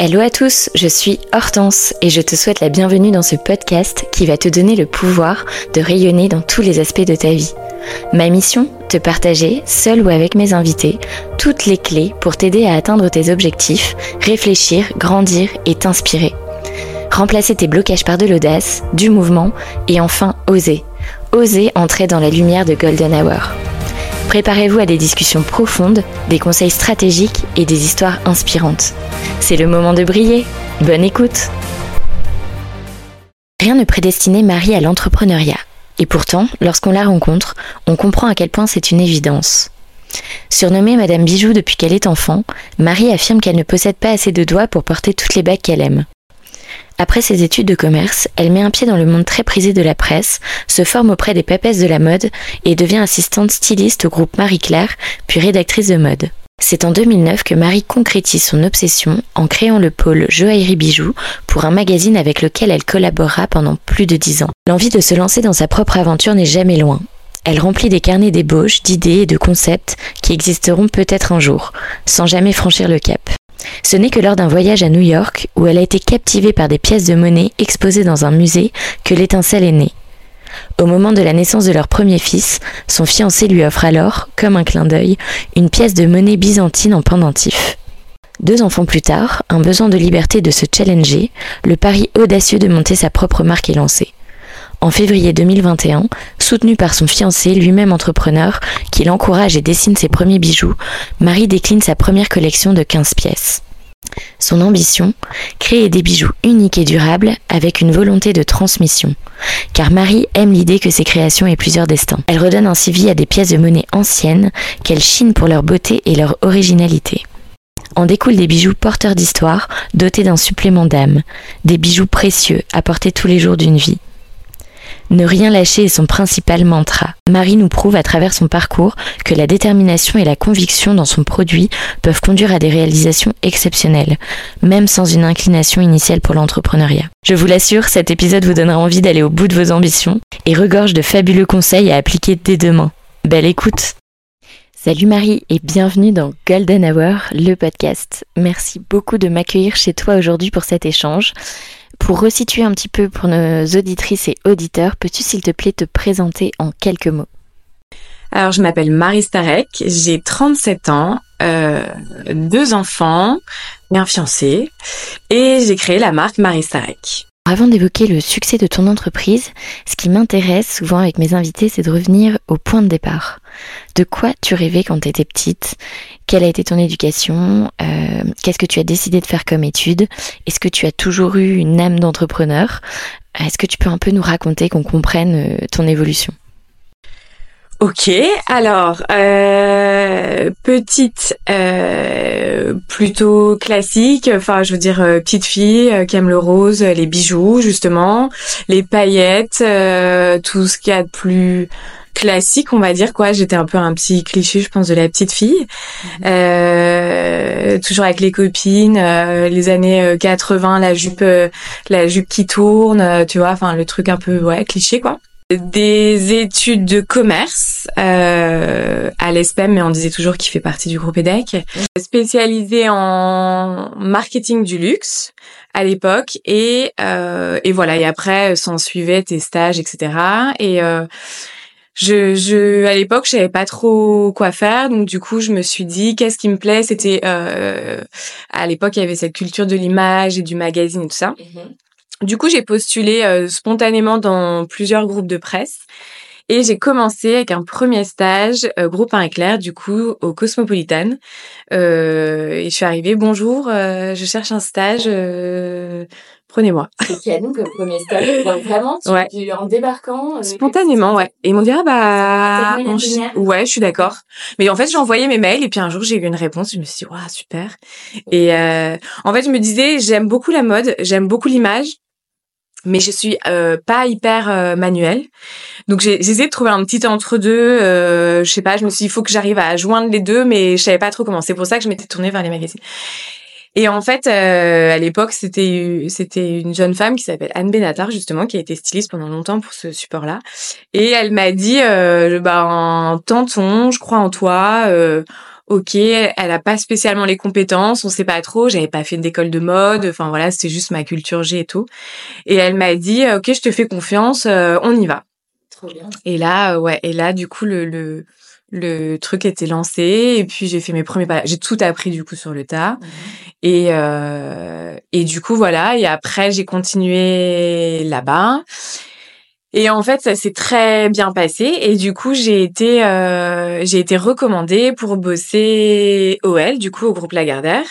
Hello à tous, je suis Hortense et je te souhaite la bienvenue dans ce podcast qui va te donner le pouvoir de rayonner dans tous les aspects de ta vie. Ma mission Te partager, seul ou avec mes invités, toutes les clés pour t'aider à atteindre tes objectifs, réfléchir, grandir et t'inspirer. Remplacer tes blocages par de l'audace, du mouvement et enfin oser. Oser entrer dans la lumière de Golden Hour. Préparez-vous à des discussions profondes, des conseils stratégiques et des histoires inspirantes. C'est le moment de briller. Bonne écoute Rien ne prédestinait Marie à l'entrepreneuriat. Et pourtant, lorsqu'on la rencontre, on comprend à quel point c'est une évidence. Surnommée Madame Bijou depuis qu'elle est enfant, Marie affirme qu'elle ne possède pas assez de doigts pour porter toutes les bagues qu'elle aime. Après ses études de commerce, elle met un pied dans le monde très prisé de la presse, se forme auprès des papesses de la mode et devient assistante styliste au groupe Marie-Claire, puis rédactrice de mode. C'est en 2009 que Marie concrétise son obsession en créant le pôle Joaillerie Bijoux pour un magazine avec lequel elle collaborera pendant plus de dix ans. L'envie de se lancer dans sa propre aventure n'est jamais loin. Elle remplit des carnets d'ébauches, d'idées et de concepts qui existeront peut-être un jour, sans jamais franchir le cap. Ce n'est que lors d'un voyage à New York, où elle a été captivée par des pièces de monnaie exposées dans un musée, que l'étincelle est née. Au moment de la naissance de leur premier fils, son fiancé lui offre alors, comme un clin d'œil, une pièce de monnaie byzantine en pendentif. Deux enfants plus tard, un besoin de liberté de se challenger, le pari audacieux de monter sa propre marque est lancé. En février 2021, soutenue par son fiancé, lui-même entrepreneur, qui l'encourage et dessine ses premiers bijoux, Marie décline sa première collection de 15 pièces. Son ambition Créer des bijoux uniques et durables avec une volonté de transmission. Car Marie aime l'idée que ses créations aient plusieurs destins. Elle redonne ainsi vie à des pièces de monnaie anciennes qu'elle chine pour leur beauté et leur originalité. En découlent des bijoux porteurs d'histoire, dotés d'un supplément d'âme, des bijoux précieux apportés tous les jours d'une vie. Ne rien lâcher est son principal mantra. Marie nous prouve à travers son parcours que la détermination et la conviction dans son produit peuvent conduire à des réalisations exceptionnelles, même sans une inclination initiale pour l'entrepreneuriat. Je vous l'assure, cet épisode vous donnera envie d'aller au bout de vos ambitions et regorge de fabuleux conseils à appliquer dès demain. Belle écoute Salut Marie et bienvenue dans Golden Hour, le podcast. Merci beaucoup de m'accueillir chez toi aujourd'hui pour cet échange. Pour resituer un petit peu pour nos auditrices et auditeurs, peux-tu s'il te plaît te présenter en quelques mots? Alors je m'appelle Marie Starek, j'ai 37 ans, euh, deux enfants et un fiancé et j'ai créé la marque Marie Starek. Avant d'évoquer le succès de ton entreprise, ce qui m'intéresse souvent avec mes invités, c'est de revenir au point de départ. De quoi tu rêvais quand tu étais petite? Quelle a été ton éducation? Euh, Qu'est-ce que tu as décidé de faire comme étude? Est-ce que tu as toujours eu une âme d'entrepreneur? Est-ce que tu peux un peu nous raconter, qu'on comprenne euh, ton évolution? Ok, alors euh, petite, plutôt classique. Enfin, je veux dire petite fille qui aime le rose, les bijoux justement, les paillettes, tout ce qu'il y a de plus classique, on va dire quoi. J'étais un peu un petit cliché, je pense, de la petite fille. Mhm. toujours avec les copines, les années 80, la jupe, la jupe qui tourne, tu vois. Enfin, le truc un peu ouais cliché quoi des études de commerce euh, à l'ESPEM, mais on disait toujours qu'il fait partie du groupe EDEC, spécialisé en marketing du luxe à l'époque, et, euh, et voilà, et après s'en suivait tes stages, etc. Et euh, je, je, à l'époque, je savais pas trop quoi faire, donc du coup, je me suis dit, qu'est-ce qui me plaît? C'était euh, à l'époque, il y avait cette culture de l'image et du magazine et tout ça. Mm-hmm. Du coup, j'ai postulé euh, spontanément dans plusieurs groupes de presse. Et j'ai commencé avec un premier stage, euh, groupe 1 éclair, du coup, au Cosmopolitan. Euh, et je suis arrivée, bonjour, euh, je cherche un stage, prenez-moi. C'est canon comme premier stage. vraiment, tu, ouais. en débarquant Spontanément, ouais. Et ils m'ont dit, ah bah, ouais, je suis d'accord. Mais en fait, j'ai envoyé mes mails et puis un jour, j'ai eu une réponse. Je me suis dit, waouh, super. Et en fait, je me disais, j'aime beaucoup la mode, j'aime beaucoup l'image mais je suis euh, pas hyper euh, manuelle. Donc j'ai essayé de trouver un petit entre deux. Euh, je sais pas, je me suis dit il faut que j'arrive à joindre les deux, mais je savais pas trop comment. C'est pour ça que je m'étais tournée vers les magazines. Et en fait, euh, à l'époque, c'était c'était une jeune femme qui s'appelle Anne Benatar justement, qui a été styliste pendant longtemps pour ce support-là. Et elle m'a dit, euh, bah, tonton, je crois en toi. Euh, ok, elle a pas spécialement les compétences, on sait pas trop, j'avais pas fait d'école de mode, enfin voilà, c'était juste ma culture G et tout. Et elle m'a dit, ok, je te fais confiance, on y va. Trop bien. Et là, ouais, et là, du coup, le, le, le truc était lancé et puis j'ai fait mes premiers pas. J'ai tout appris du coup sur le tas. Mhm. Et, euh, et du coup, voilà. Et après, j'ai continué là-bas. Et en fait, ça s'est très bien passé. Et du coup, j'ai été, euh, j'ai été recommandée pour bosser OL, du coup, au groupe Lagardère.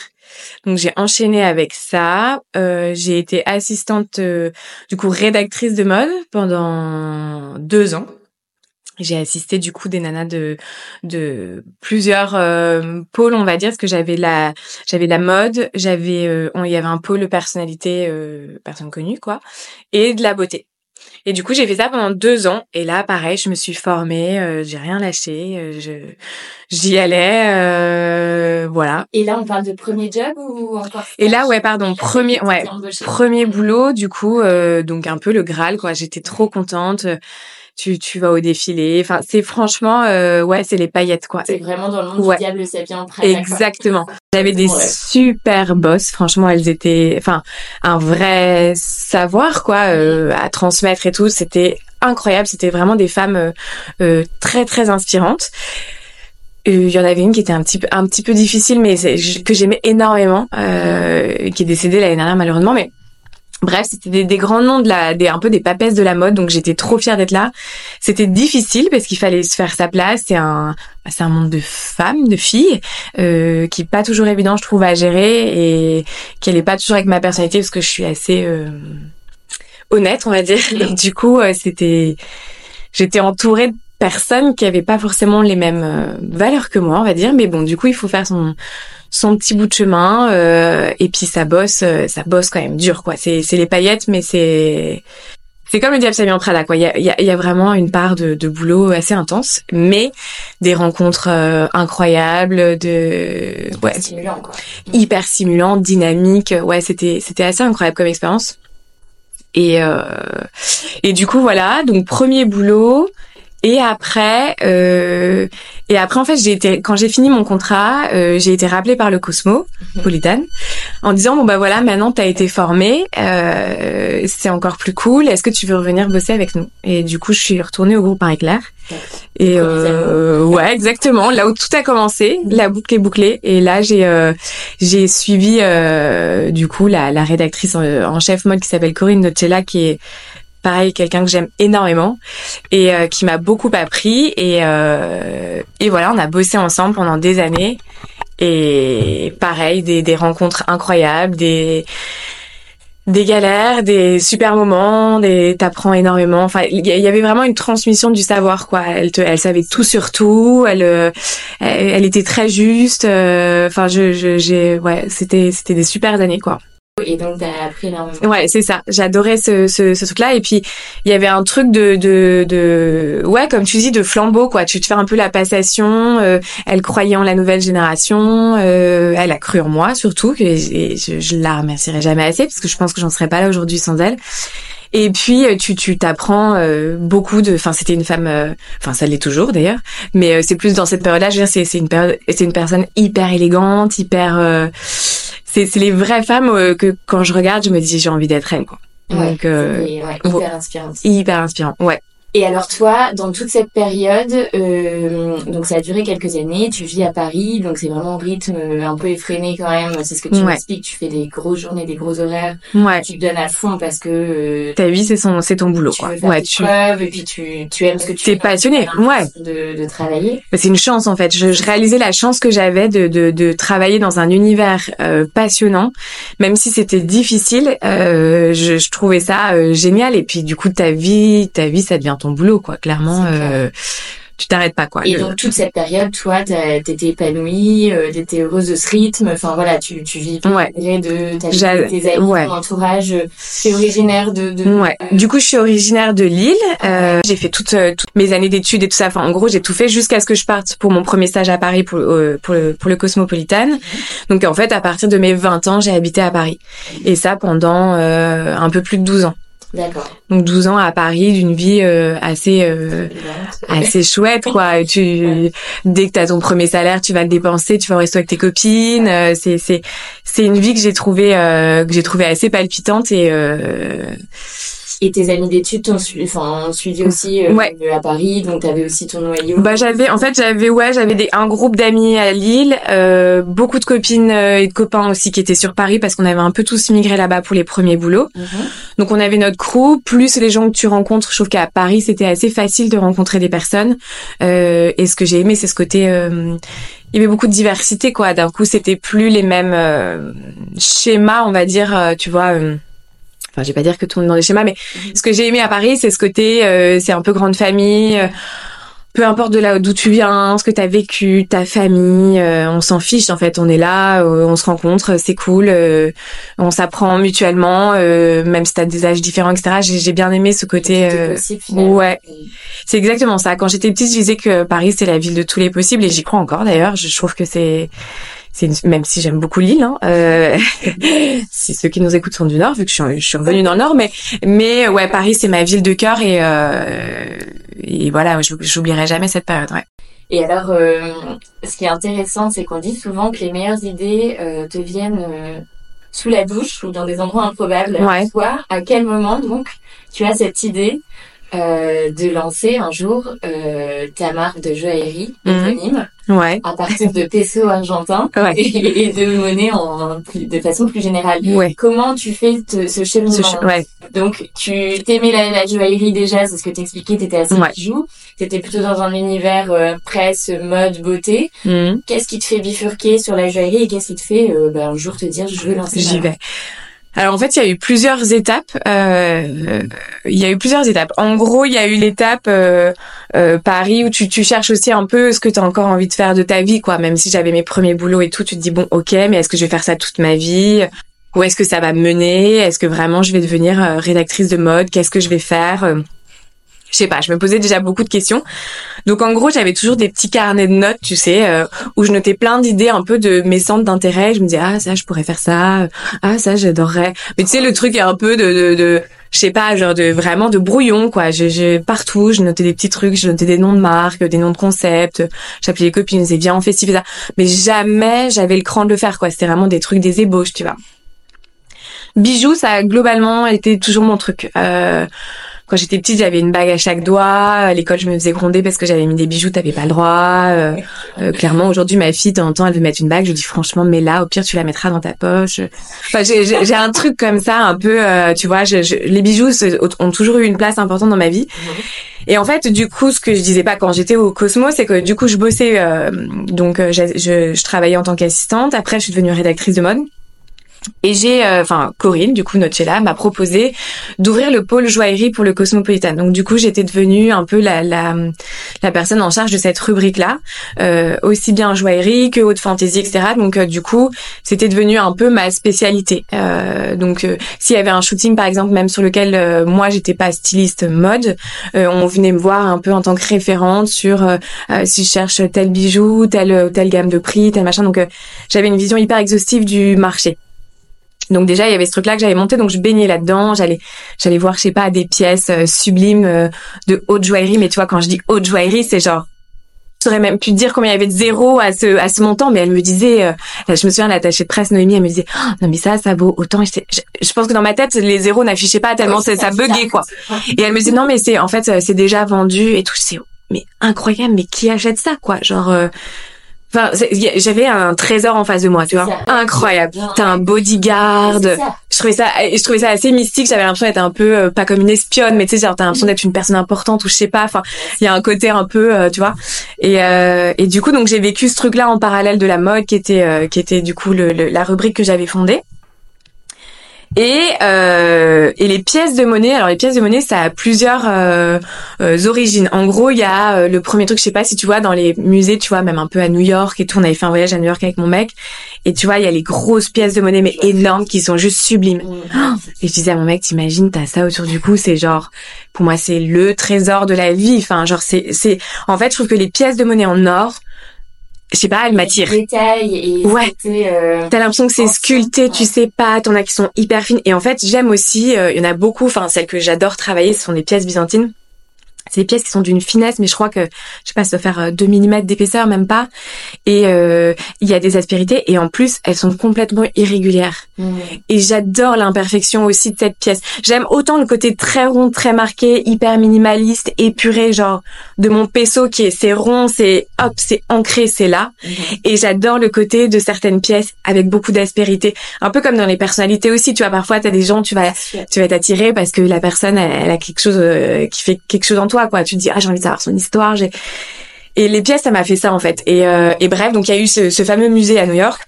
Donc, j'ai enchaîné avec ça. Euh, j'ai été assistante, euh, du coup, rédactrice de mode pendant deux ans. J'ai assisté du coup des nanas de de plusieurs euh, pôles, on va dire, parce que j'avais la j'avais la mode, j'avais euh, il y avait un pôle personnalité, euh, personne connue quoi, et de la beauté. Et du coup, j'ai fait ça pendant deux ans. Et là, pareil, je me suis formée, euh, j'ai rien lâché, euh, je j'y allais, euh, voilà. Et là, on parle de premier job ou encore Et là, ouais, pardon, premier, ouais, premier boulot, du coup, euh, donc un peu le Graal, quoi. J'étais trop contente tu, tu vas au défilé. Enfin, c'est franchement, euh, ouais, c'est les paillettes, quoi. C'est vraiment dans le monde Ouais. du diable sapien Exactement. J'avais des Ouais. super boss. Franchement, elles étaient, enfin, un vrai savoir, quoi, euh, à transmettre et tout. C'était incroyable. C'était vraiment des femmes euh, euh, très, très inspirantes. Euh, Il y en avait une qui était un petit peu, un petit peu difficile, mais c'est- que j'aimais énormément, euh, qui est décédée l'année dernière malheureusement, mais Bref, c'était des, des grands noms de la, des, un peu des papesses de la mode, donc j'étais trop fière d'être là. C'était difficile parce qu'il fallait se faire sa place. C'est un, c'est un monde de femmes, de filles, euh, qui est pas toujours évident, je trouve, à gérer et qui n'est pas toujours avec ma personnalité parce que je suis assez euh, honnête, on va dire. Donc du coup, euh, c'était, j'étais entourée de personnes qui avaient pas forcément les mêmes euh, valeurs que moi, on va dire. Mais bon, du coup, il faut faire son son petit bout de chemin euh, et puis ça bosse, euh, ça bosse quand même dur, quoi. C'est c'est les paillettes, mais c'est c'est comme le diable s'habille en Prada, quoi. Il y a, il y, a, y a vraiment une part de, de boulot assez intense, mais des rencontres euh, incroyables, de ouais, Stimulant, quoi. hyper stimulantes, dynamiques. Ouais, c'était c'était assez incroyable comme expérience. Et euh, et du coup voilà, donc premier boulot. Et après, euh, et après en fait, j'ai été quand j'ai fini mon contrat, euh, j'ai été rappelée par le Cosmo Politan en disant bon bah voilà, maintenant t'as été formée, euh, c'est encore plus cool. Est-ce que tu veux revenir bosser avec nous? Et du coup, je suis retournée au groupe Marie Claire. Et euh, ouais, exactement. Là où tout a commencé, la boucle est bouclée. Et là, j'ai euh, j'ai suivi euh, du coup la, la rédactrice en, en chef mode qui s'appelle Corinne Nocella, qui est pareil quelqu'un que j'aime énormément et euh, qui m'a beaucoup appris. Et euh, et voilà, on a bossé ensemble pendant des années. Et pareil, des, des rencontres incroyables, des des galères, des super moments, des t'apprends énormément. Enfin, il y, avait vraiment une transmission du savoir quoi. Elle te, elle savait tout sur tout. Elle, euh, elle, était très juste. euh, Enfin, je, j'ai, ouais, c'était, c'était des super années quoi. Et donc, t'as appris énormément. Ouais, c'est ça. J'adorais ce, ce, ce truc-là. Et puis, il y avait un truc de, de, de, ouais, comme tu dis, de flambeau, quoi. Tu te fais un peu la passation. euh, elle croyait en la nouvelle génération. euh, elle a cru en moi, surtout. Et, et je, je la remercierai jamais assez, parce que je pense que j'en serais pas là aujourd'hui sans elle. Et puis euh, tu tu t'apprends euh, beaucoup de enfin c'était une femme euh, enfin ça l'est toujours d'ailleurs mais euh, c'est plus dans cette période-là je veux dire c'est c'est une période c'est une personne hyper élégante hyper euh, c'est les vraies femmes euh, que quand je regarde je me dis j'ai envie d'être elle quoi. Ouais, donc euh, ouais, hyper inspirant. hyper inspirant ouais Et alors toi, dans toute cette période, euh, donc ça a duré quelques années, tu vis à Paris, donc c'est vraiment un rythme euh, un peu effréné quand même, c'est ce que tu Ouais. m'expliques, tu fais des grosses journées, des gros horaires, ouais tu te donnes à fond parce que euh, ta vie c'est son c'est ton boulot tu quoi veux faire ouais tes tu preuves et puis tu, tu aimes ce que tu T'es fais, donc passionné, ouais. de, de travailler. Mais C'est une chance en fait. Je, je réalisais la chance que j'avais de, de, de travailler dans un univers euh, passionnant, même si c'était difficile. euh, je, je trouvais ça euh, génial. Et puis du coup, ta vie, ta vie, ça devient ton boulot, quoi. Clairement, euh, tu t'arrêtes pas, quoi. Et Le- donc toute cette période, toi, t'étais épanouie, euh, t'étais heureuse de ce rythme, enfin voilà, tu, tu vivais Ouais. de ta tes amis, ouais. ton entourage, euh, t'es originaire de... de Ouais. Du coup, je suis originaire de Lille. Euh, j'ai fait toutes, euh, toutes mes années d'études et tout ça. Enfin, en gros, j'ai tout fait jusqu'à ce que je parte pour mon premier stage à Paris pour, euh, pour, le, pour le Cosmopolitan. Donc, en fait, à partir de mes 20 ans, j'ai habité à Paris. Et ça pendant euh, un peu plus de 12 ans. D'accord. Donc 12 ans à Paris, d'une vie euh, assez euh, assez chouette quoi. Tu dès que t'as ton premier salaire, tu vas le dépenser, tu vas au resto avec tes copines. Euh, c'est c'est c'est une vie que j'ai trouvé que j'ai trouvé assez palpitante et et tes amis d'études t'ont suivi, enfin, suivi aussi euh, ouais. à Paris, donc t'avais aussi ton noyau. Bah j'avais, en fait j'avais ouais j'avais des un groupe d'amis à Lille, euh, beaucoup de copines euh, et de copains aussi qui étaient sur Paris parce qu'on avait un peu tous migré là-bas pour les premiers boulots. Mhm. Donc on avait notre crew plus les gens que tu rencontres. Je trouve qu'à Paris c'était assez facile de rencontrer des personnes. Euh, et ce que j'ai aimé c'est ce côté euh, il y avait beaucoup de diversité quoi. D'un coup c'était plus les mêmes euh, schémas on va dire tu vois enfin je vais pas dire que tout le monde dans des schémas mais mhm. ce que j'ai aimé à Paris c'est ce côté euh, c'est un peu grande famille euh, peu importe de là d'où tu viens, ce que tu as vécu, ta famille, euh, on s'en fiche en fait, on est là, on se rencontre, c'est cool, on s'apprend mutuellement, même si tu as des âges différents, etc. J'ai bien aimé ce côté. Possible, ouais, c'est exactement ça. Quand j'étais petite, je disais que Paris c'est la ville de tous les possibles et j'y crois encore d'ailleurs. Je trouve que c'est même si j'aime beaucoup l'île, hein, euh, si ceux qui nous écoutent sont du Nord, vu que je suis, je suis revenue dans le Nord, mais mais ouais, Paris c'est ma ville de cœur et euh, et voilà, j'oublierai jamais cette période. Ouais. Et alors, euh, ce qui est intéressant, c'est qu'on dit souvent que les meilleures idées te viennent sous la douche ou dans des endroits improbables. Ouais. Toi, à quel moment donc tu as cette idée euh, de lancer un jour euh, ta marque de joaillerie mhm. éponyme ouais. à partir de pesos argentins et, de monnaie en, de façon plus générale. Ouais. Comment tu fais ce cheminement ouais. Donc tu t'aimais la, joaillerie déjà, c'est ce que t'expliquais, t'étais assez ouais. bijou, t'étais plutôt dans un univers euh, presse, mode, beauté. Mhm. Qu'est-ce qui te fait bifurquer sur la joaillerie et qu'est-ce qui te fait euh, ben, un jour te dire je veux lancer J'y vais. Alors en fait, il y a eu plusieurs étapes. Euh, il y a eu plusieurs étapes. En gros, il y a eu l'étape euh, euh, Paris où tu, tu cherches aussi un peu ce que tu as encore envie de faire de ta vie, quoi. Même si j'avais mes premiers boulots et tout, tu te dis bon, ok, mais est-ce que je vais faire ça toute ma vie? Où est-ce que ça va me mener? Est-ce que vraiment je vais devenir rédactrice de mode? Qu'est-ce que je vais faire? Je sais pas, je me posais déjà beaucoup de questions. Donc en gros, j'avais toujours des petits carnets de notes, tu sais, euh, où je notais plein d'idées un peu de mes centres d'intérêt. Je me disais ah ça je pourrais faire ça, ah ça j'adorerais. Mais tu sais le truc est un peu de, de, de je sais pas, genre de vraiment de brouillon quoi. Je, partout, je notais des petits trucs, je notais des noms de marques, des noms de concepts. J'appelais les copines, je disais viens on fait ça. Mais jamais j'avais le cran de le faire quoi. C'était vraiment des trucs des ébauches, tu vois. Bijoux, ça a globalement été toujours mon truc. Euh, quand j'étais petite, j'avais une bague à chaque doigt. À l'école, je me faisais gronder parce que j'avais mis des bijoux, t'avais pas le droit. Euh, euh, clairement, aujourd'hui, ma fille, de temps en temps, elle veut mettre une bague. Je dis franchement, mets-la. Au pire, tu la mettras dans ta poche. Enfin, j'ai un truc comme ça, un peu, euh, tu vois. Je, les bijoux ont toujours eu une place importante dans ma vie. Et en fait, du coup, ce que je disais pas quand j'étais au Cosmo, c'est que du coup, je bossais, donc je, je, travaillais en tant qu'assistante. Après, je suis devenue rédactrice de mode. Et j'ai, euh, enfin Corinne, du coup Nocella, m'a proposé d'ouvrir le pôle joaillerie pour le Cosmopolitan. Donc du coup j'étais devenue un peu la, la, la personne en charge de cette rubrique-là, euh, aussi bien joaillerie que haute fantaisie, etc. Donc euh, du coup c'était devenu un peu ma spécialité. donc s'il y avait un shooting par exemple même sur lequel moi j'étais pas styliste mode, on venait me voir un peu en tant que référente sur si je cherche tel bijou, telle telle gamme de prix, tel machin. Donc j'avais une vision hyper exhaustive du marché. Donc déjà il y avait ce truc là que j'avais monté donc je baignais là-dedans, j'allais j'allais voir je sais pas des pièces euh, sublimes euh, de haute joaillerie mais tu vois quand je dis haute joaillerie c'est genre j'aurais même pu dire combien il y avait de zéros à ce à ce montant mais elle me disait euh, je me souviens l'attachée de presse Noémie elle me disait oh, non mais ça ça vaut autant. Je, je, pense que dans ma tête les zéros n'affichaient pas tellement ça, ça buguait quoi. Et elle me disait non mais c'est en fait c'est déjà vendu et tout. C'est mais incroyable mais qui achète ça quoi? Genre Enfin, j'avais un trésor en face de moi, tu vois, incroyable. T'as un bodyguard. Je trouvais ça, je trouvais ça assez mystique. J'avais l'impression d'être un peu euh, pas comme une espionne, mais tu sais, genre t'as l'impression d'être une personne importante ou je sais pas. Enfin, il y a un côté un peu, euh, tu vois. Et euh, et du coup, donc j'ai vécu ce truc-là en parallèle de la mode, qui était qui était du coup le, la rubrique que j'avais fondée. Et, euh, et les pièces de monnaie, alors les pièces de monnaie, ça a plusieurs euh, euh, origines. En gros, il y a euh, le premier truc, je sais pas si tu vois, dans les musées, tu vois, même un peu à New York et tout, on avait fait un voyage à New York avec mon mec, et tu vois, il y a les grosses pièces de monnaie, mais énormes, qui sont juste sublimes. Oh et je disais à mon mec, t'imagines, t'as ça autour du cou, c'est genre, pour moi, c'est le trésor de la vie. Enfin, genre, c'est, c'est, en fait, je trouve que les pièces de monnaie en or, je sais pas, elle m'attire. et ouais. Euh, T'as l'impression que c'est sculpté, tu sais pas, t'en as qui sont hyper fines. Et en fait, j'aime aussi, euh, il y en a beaucoup, enfin celles que j'adore travailler, ce sont des pièces byzantines. C'est des pièces qui sont d'une finesse, mais je crois que, je sais pas, ça doit faire 2 euh, mm d'épaisseur, même pas. Et euh, il y a des aspérités, et en plus, elles sont complètement irrégulières. Mmh. Et j'adore l'imperfection aussi de cette pièce. J'aime autant le côté très rond, très marqué, hyper minimaliste, épuré, genre de mon peso qui est c'est rond, c'est hop, c'est ancré, c'est là. Mmh. Et j'adore le côté de certaines pièces avec beaucoup d'aspérité. Un peu comme dans les personnalités aussi, tu vois, parfois t'as des gens, tu vas, tu vas t'attirer parce que la personne, elle, a quelque chose euh, qui fait quelque chose en toi quoi. Tu te dis ah j'ai envie de savoir son histoire. J'ai et les pièces ça m'a fait ça en fait. Et, euh, et bref donc il y a eu ce, ce, fameux musée à New York.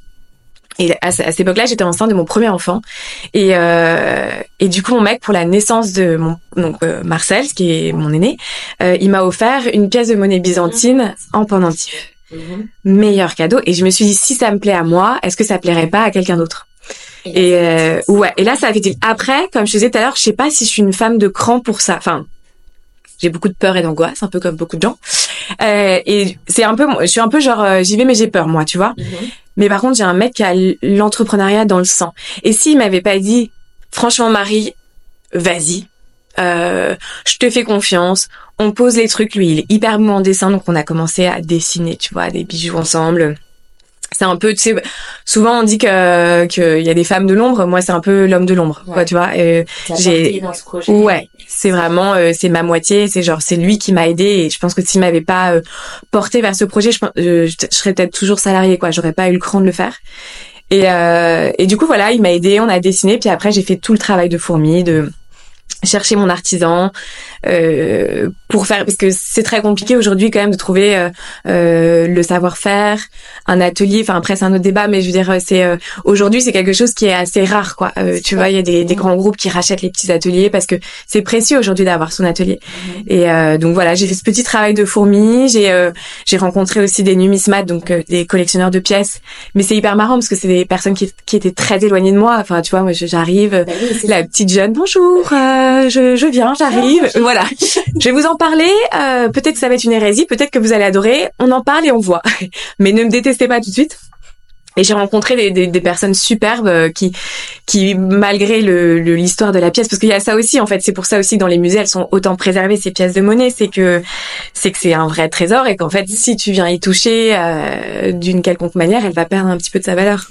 Et à, cette époque-là, j'étais enceinte de mon premier enfant. Et, euh, et du coup, mon mec, pour la naissance de mon donc euh, Marcel, qui est mon aîné, euh, il m'a offert une pièce de monnaie byzantine en pendentif. Mhm. Meilleur cadeau. Et je me suis dit, si ça me plaît à moi, est-ce que ça plairait pas à quelqu'un d'autre? Et, euh, ouais. Et là, ça a fait. Après, comme je disais tout à l'heure, je sais pas si je suis une femme de cran pour ça. Enfin, j'ai beaucoup de peur et d'angoisse, un peu comme beaucoup de gens. Euh, et c'est un peu, je suis un peu genre, euh, j'y vais mais j'ai peur moi, tu vois. Mhm. Mais par contre, j'ai un mec qui a l'entrepreneuriat dans le sang. Et s'il m'avait pas dit, franchement Marie, vas-y, euh, je te fais confiance, on pose les trucs. Lui, il est hyper bon en dessin, donc on a commencé à dessiner, tu vois, des bijoux ensemble c'est un peu tu sais souvent on dit que qu'il y a des femmes de l'ombre. Moi c'est un peu l'homme de l'ombre quoi tu vois j'ai ouais c'est vraiment euh, c'est ma moitié c'est genre c'est lui qui m'a aidé et je pense que s'il m'avait pas euh, porté vers ce projet je, je, je serais peut-être toujours salarié quoi. J'aurais pas eu le cran de le faire. Et euh, et du coup voilà il m'a aidé on a dessiné puis après j'ai fait tout le travail de fourmi de chercher mon artisan euh, pour faire parce que c'est très compliqué aujourd'hui quand même de trouver euh, euh, le savoir-faire un atelier enfin après c'est un autre débat mais je veux dire c'est euh, aujourd'hui c'est quelque chose qui est assez rare quoi. Euh, tu vois il y a des, des, grands groupes qui rachètent les petits ateliers parce que c'est précieux aujourd'hui d'avoir son atelier. Mhm. et euh, donc voilà j'ai fait ce petit travail de fourmi j'ai j'ai rencontré aussi des numismates donc des collectionneurs de pièces. Mais c'est hyper marrant parce que c'est des personnes qui, qui étaient très éloignées de moi. Enfin tu vois moi j'arrive bah la petite jeune bonjour je, je viens, j'arrive. voilà. Je vais vous en parler. Euh, peut-être que ça va être une hérésie, peut-être que vous allez adorer. On en parle et on voit. Mais ne me détestez pas tout de suite. Et j'ai rencontré des, des, des, personnes superbes euh, qui, qui malgré le l'histoire de la pièce, parce qu'il y a ça aussi en fait, c'est pour ça aussi que dans les musées elles sont autant préservées ces pièces de monnaie, c'est que c'est que c'est un vrai trésor et qu'en fait si tu viens y toucher euh, d'une quelconque manière, elle va perdre un petit peu de sa valeur.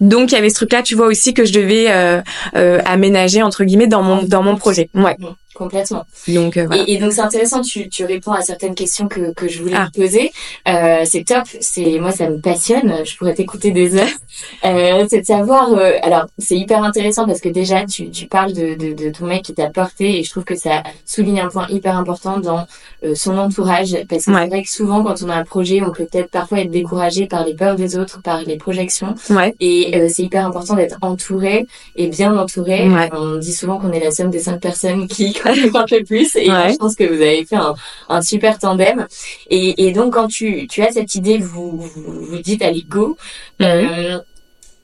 Donc il y avait ce truc-là, tu vois aussi que je devais euh, euh aménager entre guillemets dans mon dans mon projet. Ouais. Complètement. Donc euh, voilà. et, et, donc c'est intéressant, tu, tu réponds à certaines questions que, que je voulais ah. te poser. Euh, c'est top, c'est moi ça me passionne, je pourrais t'écouter des heures. Euh, c'est de savoir. Euh, alors c'est hyper intéressant parce que déjà tu, tu parles de, de, de ton mec qui t'a porté et je trouve que ça souligne un point hyper important dans euh, son entourage parce que c'est vrai que souvent quand on a un projet on peut peut-être parfois être découragé par les peurs des autres, par les projections. Ouais. Et euh, c'est hyper important d'être entouré et bien entouré. On dit souvent qu'on est la somme des cinq personnes qui peu plus. Et je pense que vous avez fait un, un super tandem. Et, et, donc, quand tu, tu as cette idée, vous vous, vous dites allez go. Mhm. Euh,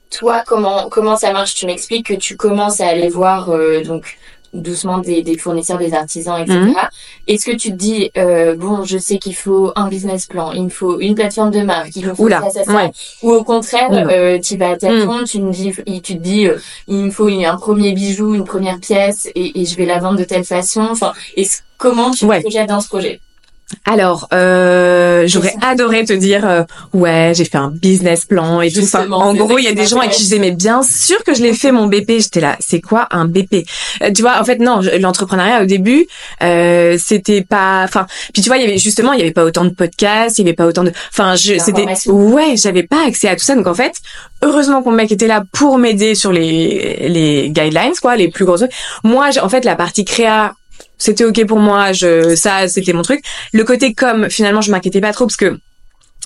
toi, comment comment ça marche? Tu m'expliques que tu commences à aller voir euh, donc doucement des, des, fournisseurs, des artisans, etc. Mhm. Est-ce que tu te dis euh, bon, je sais qu'il faut un business plan, il me faut une plateforme de marque, il faut ça, ça, ça, ou au contraire, euh, tu vas à ta mhm. tu me dis, tu te dis, euh, il me faut un premier bijou, une première pièce, et, et je vais la vendre de telle façon. Enfin, est-ce comment tu te projettes dans ce projet? Alors, euh, j'aurais adoré te dire, euh, ouais, j'ai fait un business plan et tout ça. En gros, il y a des gens à qui je disais, mais bien sûr que je l'ai fait mon BP. J'étais là, c'est quoi un BP euh, Tu vois, en fait, non, l'entrepreneuriat au début, euh, c'était pas. Enfin, puis tu vois, il y avait justement, il y avait pas autant de podcasts, il y avait pas autant de. Enfin, je, c'était. Ouais, j'avais pas accès à tout ça. Donc en fait, heureusement qu'on mec était là pour m'aider sur les les guidelines, quoi, les plus grosses. Moi, en fait, la partie créa c'était ok pour moi, je ça c'était mon truc. Le côté comme finalement je m'inquiétais pas trop parce que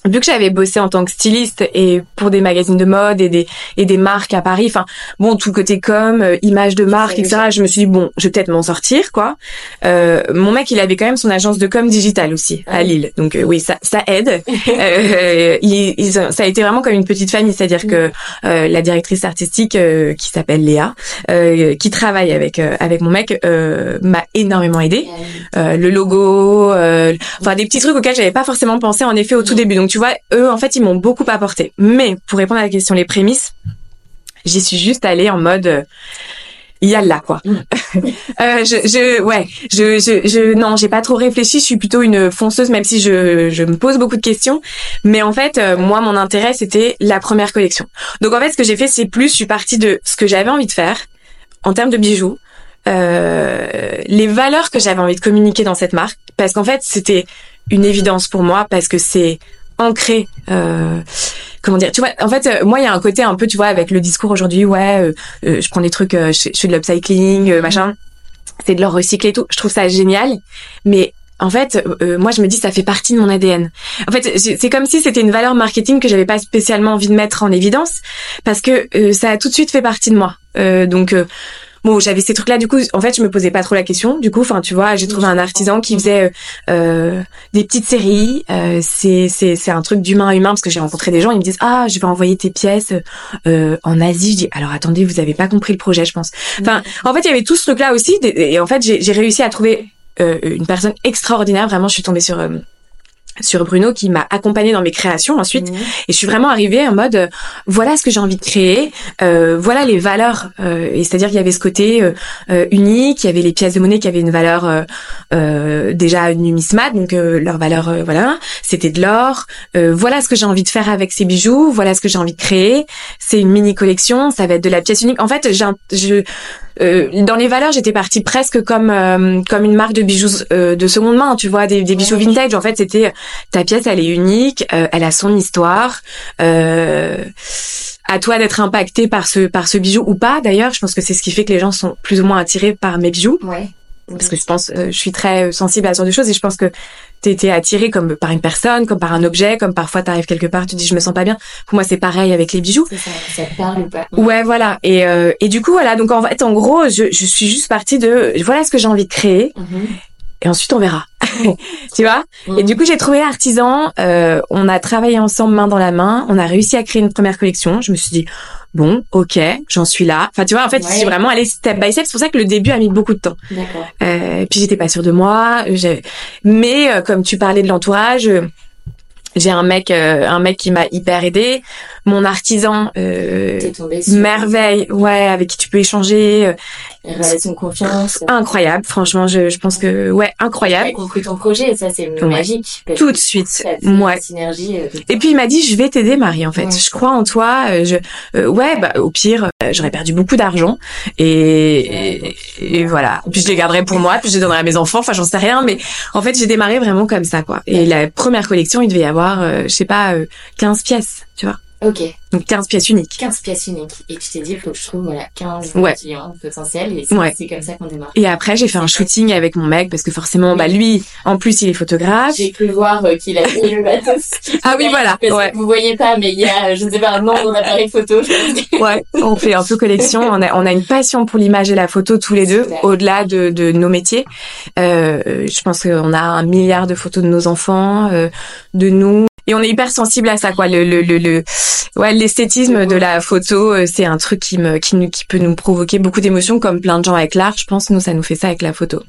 vu que j'avais bossé en tant que styliste et pour des magazines de mode et des et des marques à Paris, enfin bon tout côté com, euh, image de marque, etc. Je me suis dit bon, je vais peut-être m'en sortir quoi. Euh, mon mec il avait quand même son agence de com digital aussi à Lille, donc euh, oui ça ça aide. euh, il, ça a été vraiment comme une petite famille, c'est-à-dire que euh, la directrice artistique euh, qui s'appelle Léa, qui travaille avec avec mon mec, m'a énormément aidé. le logo, enfin des petits trucs auxquels j'avais pas forcément pensé en effet au tout début. Donc tu vois, eux, en fait, ils m'ont beaucoup apporté. Mais pour répondre à la question, les prémices, j'y suis juste allée en mode euh, il y a là quoi. Mm. euh, je, je, ouais, je, je, je non, j'ai pas trop réfléchi. Je suis plutôt une fonceuse, même si je, je me pose beaucoup de questions. Mais en fait, euh, moi, mon intérêt, c'était la première collection. Donc en fait, ce que j'ai fait, c'est plus, je suis partie de ce que j'avais envie de faire en termes de bijoux, euh, les valeurs que j'avais envie de communiquer dans cette marque, parce qu'en fait, c'était une évidence pour moi, parce que c'est ancré. Euh, comment dire tu vois en fait euh, moi il y a un côté un peu tu vois avec le discours aujourd'hui ouais euh, euh, je prends des trucs je, je, fais de l'upcycling machin c'est de leur recycler et tout je trouve ça génial mais en fait, moi, je me dis, ça fait partie de mon ADN. En fait, c'est comme si c'était une valeur marketing que j'avais pas spécialement envie de mettre en évidence, parce que ça a tout de suite fait partie de moi. donc, bon, j'avais ces trucs-là. Du coup, en fait, je me posais pas trop la question. Du coup, enfin, tu vois, j'ai trouvé un artisan qui faisait euh, des petites séries. Euh, c'est c'est c'est un truc d'humain à humain parce que j'ai rencontré des gens. Ils me disent ah, je vais envoyer tes pièces euh, en Asie. Je dis alors attendez, vous avez pas compris le projet, je pense. Enfin, en fait, il y avait tout ce truc-là aussi. Et en fait, j'ai réussi à trouver euh, une personne extraordinaire. Vraiment, je suis tombée sur euh, sur Bruno qui m'a accompagnée dans mes créations ensuite. Mmh. et je suis vraiment arrivée en mode euh, voilà ce que j'ai envie de créer euh, voilà les valeurs euh, et c'est-à-dire qu'il y avait ce côté euh, unique il y avait les pièces de monnaie qui avaient une valeur déjà numismat donc leur valeur voilà. C'était de l'or voilà ce que j'ai envie de faire avec ces bijoux voilà ce que j'ai envie de créer. C'est une mini collection ça va être de la pièce unique. En fait j'ai je euh, dans les valeurs, j'étais partie presque comme euh, comme une marque de bijoux euh, de seconde main, tu vois, des, des bijoux vintage. En fait, c'était ta pièce, elle est unique, elle a son histoire. à toi d'être impacté par ce par ce bijou ou pas. D'ailleurs, je pense que c'est ce qui fait que les gens sont plus ou moins attirés par mes bijoux. Ouais parce que je pense je suis très sensible à ce genre de choses et je pense que t'es attiré comme par une personne, comme par un objet, comme parfois t'arrives quelque part, tu dis je me sens pas bien. Pour moi c'est pareil avec les bijoux. Ça, ça parle ou pas Ouais voilà. Et euh, et du coup voilà donc en fait en gros je je suis juste partie de voilà ce que j'ai envie de créer. Mhm. Et ensuite on verra, tu vois? Et du coup j'ai trouvé l'artisan, euh, on a travaillé ensemble main dans la main, on a réussi à créer une première collection. Je me suis dit bon, ok, j'en suis là. Enfin, tu vois, en fait, je suis vraiment allée step by step. C'est pour ça que le début a mis beaucoup de temps. Euh, puis j'étais pas sûre de moi. Mais euh, comme tu parlais de l'entourage, euh, j'ai un mec, euh, un mec qui m'a hyper aidé. Mon artisan, euh, merveille, ouais, avec qui tu peux échanger. Relation confiance. Incroyable, franchement, je, je pense que ouais, incroyable. J'ai compris ton projet, ça c'est magique. Tout de suite, moi. Synergie. Euh, et puis il m'a dit, je vais t'aider, Marie. En fait, je crois en toi. Euh, je, euh, ouais, bah au pire, j'aurais perdu beaucoup d'argent et, et, voilà. Puis je les garderai pour moi, puis je les donnerai à mes enfants. Enfin, j'en sais rien, mais en fait, j'ai démarré vraiment comme ça, quoi. Et la première collection, il devait y avoir, je sais pas, 15 pièces, tu vois. Ok. Donc 15 pièces uniques. 15 pièces uniques. Et tu t'es dit, il faut que je trouve voilà, 15 ouais. clients potentiels. Et c'est comme ça qu'on démarre. Et après, j'ai fait un shooting avec mon mec parce que forcément, bah lui, en plus, il est photographe. J'ai pu voir euh, qu'il a mis le matos. ah oui, voilà. Ouais. Vous voyez pas, mais il y a, je ne sais pas, un nombre d'appareils photo. ouais, on fait un peu collection. On a, on a une passion pour l'image et la photo tous les deux, au-delà de, de nos métiers. Euh, je pense qu'on a un milliard de photos de nos enfants, euh, de nous et on est hyper sensible à ça quoi le le le, le ouais l'esthétisme de la photo euh, c'est un truc qui me qui, qui peut nous provoquer beaucoup d'émotions comme plein de gens avec l'art je pense nous ça nous fait ça avec la photo.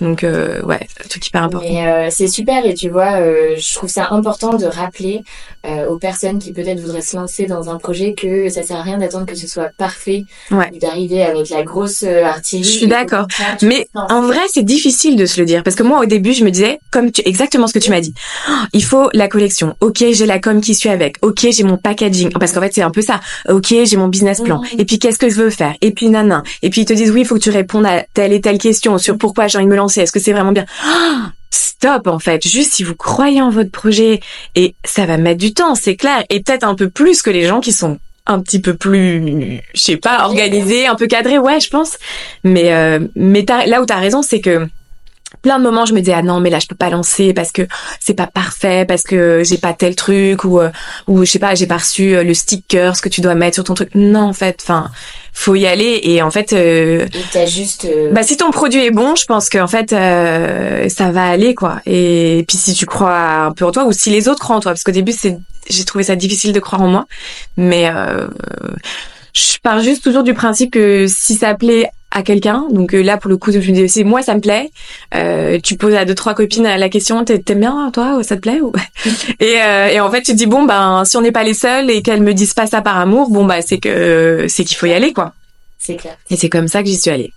Donc euh, ouais, tout hyper important. Mais euh, c'est super et tu vois, euh, je trouve ça important de rappeler euh, aux personnes qui peut-être voudraient se lancer dans un projet que ça sert à rien d'attendre que ce soit parfait ouais. d'arriver avec la grosse euh, artillerie. Je suis d'accord. Mais en vrai, c'est difficile de se le dire parce que moi au début, je me disais comme tu exactement ce que tu m'as dit. Oh, il faut la collection. OK, j'ai la com qui suit avec. OK, j'ai mon packaging parce qu'en fait, c'est un peu ça. OK, j'ai mon business plan. Et puis qu'est-ce que je veux faire? Et puis nanan. Et puis ils te disent oui, il faut que tu répondes à telle et telle question sur pourquoi j'ai envie de lancer. Est-ce que c'est vraiment bien? Stop en fait. Juste si vous croyez en votre projet et ça va mettre du temps, c'est clair, et peut-être un peu plus que les gens qui sont un petit peu plus, je sais pas, organisés, un peu cadrés, ouais, je pense. Mais euh, mais là où t'as raison, c'est que plein de moments je me disais ah non mais là je peux pas lancer parce que c'est pas parfait parce que j'ai pas tel truc ou euh, ou je sais pas j'ai pas reçu euh, le sticker ce que tu dois mettre sur ton truc. Non en fait enfin faut y aller et en fait euh, t'as juste euh, bah si ton produit est bon je pense qu'en fait euh, ça va aller quoi. Et puis si tu crois un peu en toi ou si les autres croient en toi parce qu'au début c'est j'ai trouvé ça difficile de croire en moi mais euh, je pars juste toujours du principe que si ça plaît à quelqu'un. Donc là, pour le coup, je me dis, c'est moi, ça me plaît. tu poses à deux trois copines la question, t'aimes bien toi, ça te plaît ou... et, et en fait, tu te dis bon ben, si on n'est pas les seuls et qu'elles me disent pas ça par amour, bon bah c'est que c'est qu'il faut y aller quoi. C'est clair. Et c'est comme ça que j'y suis allée.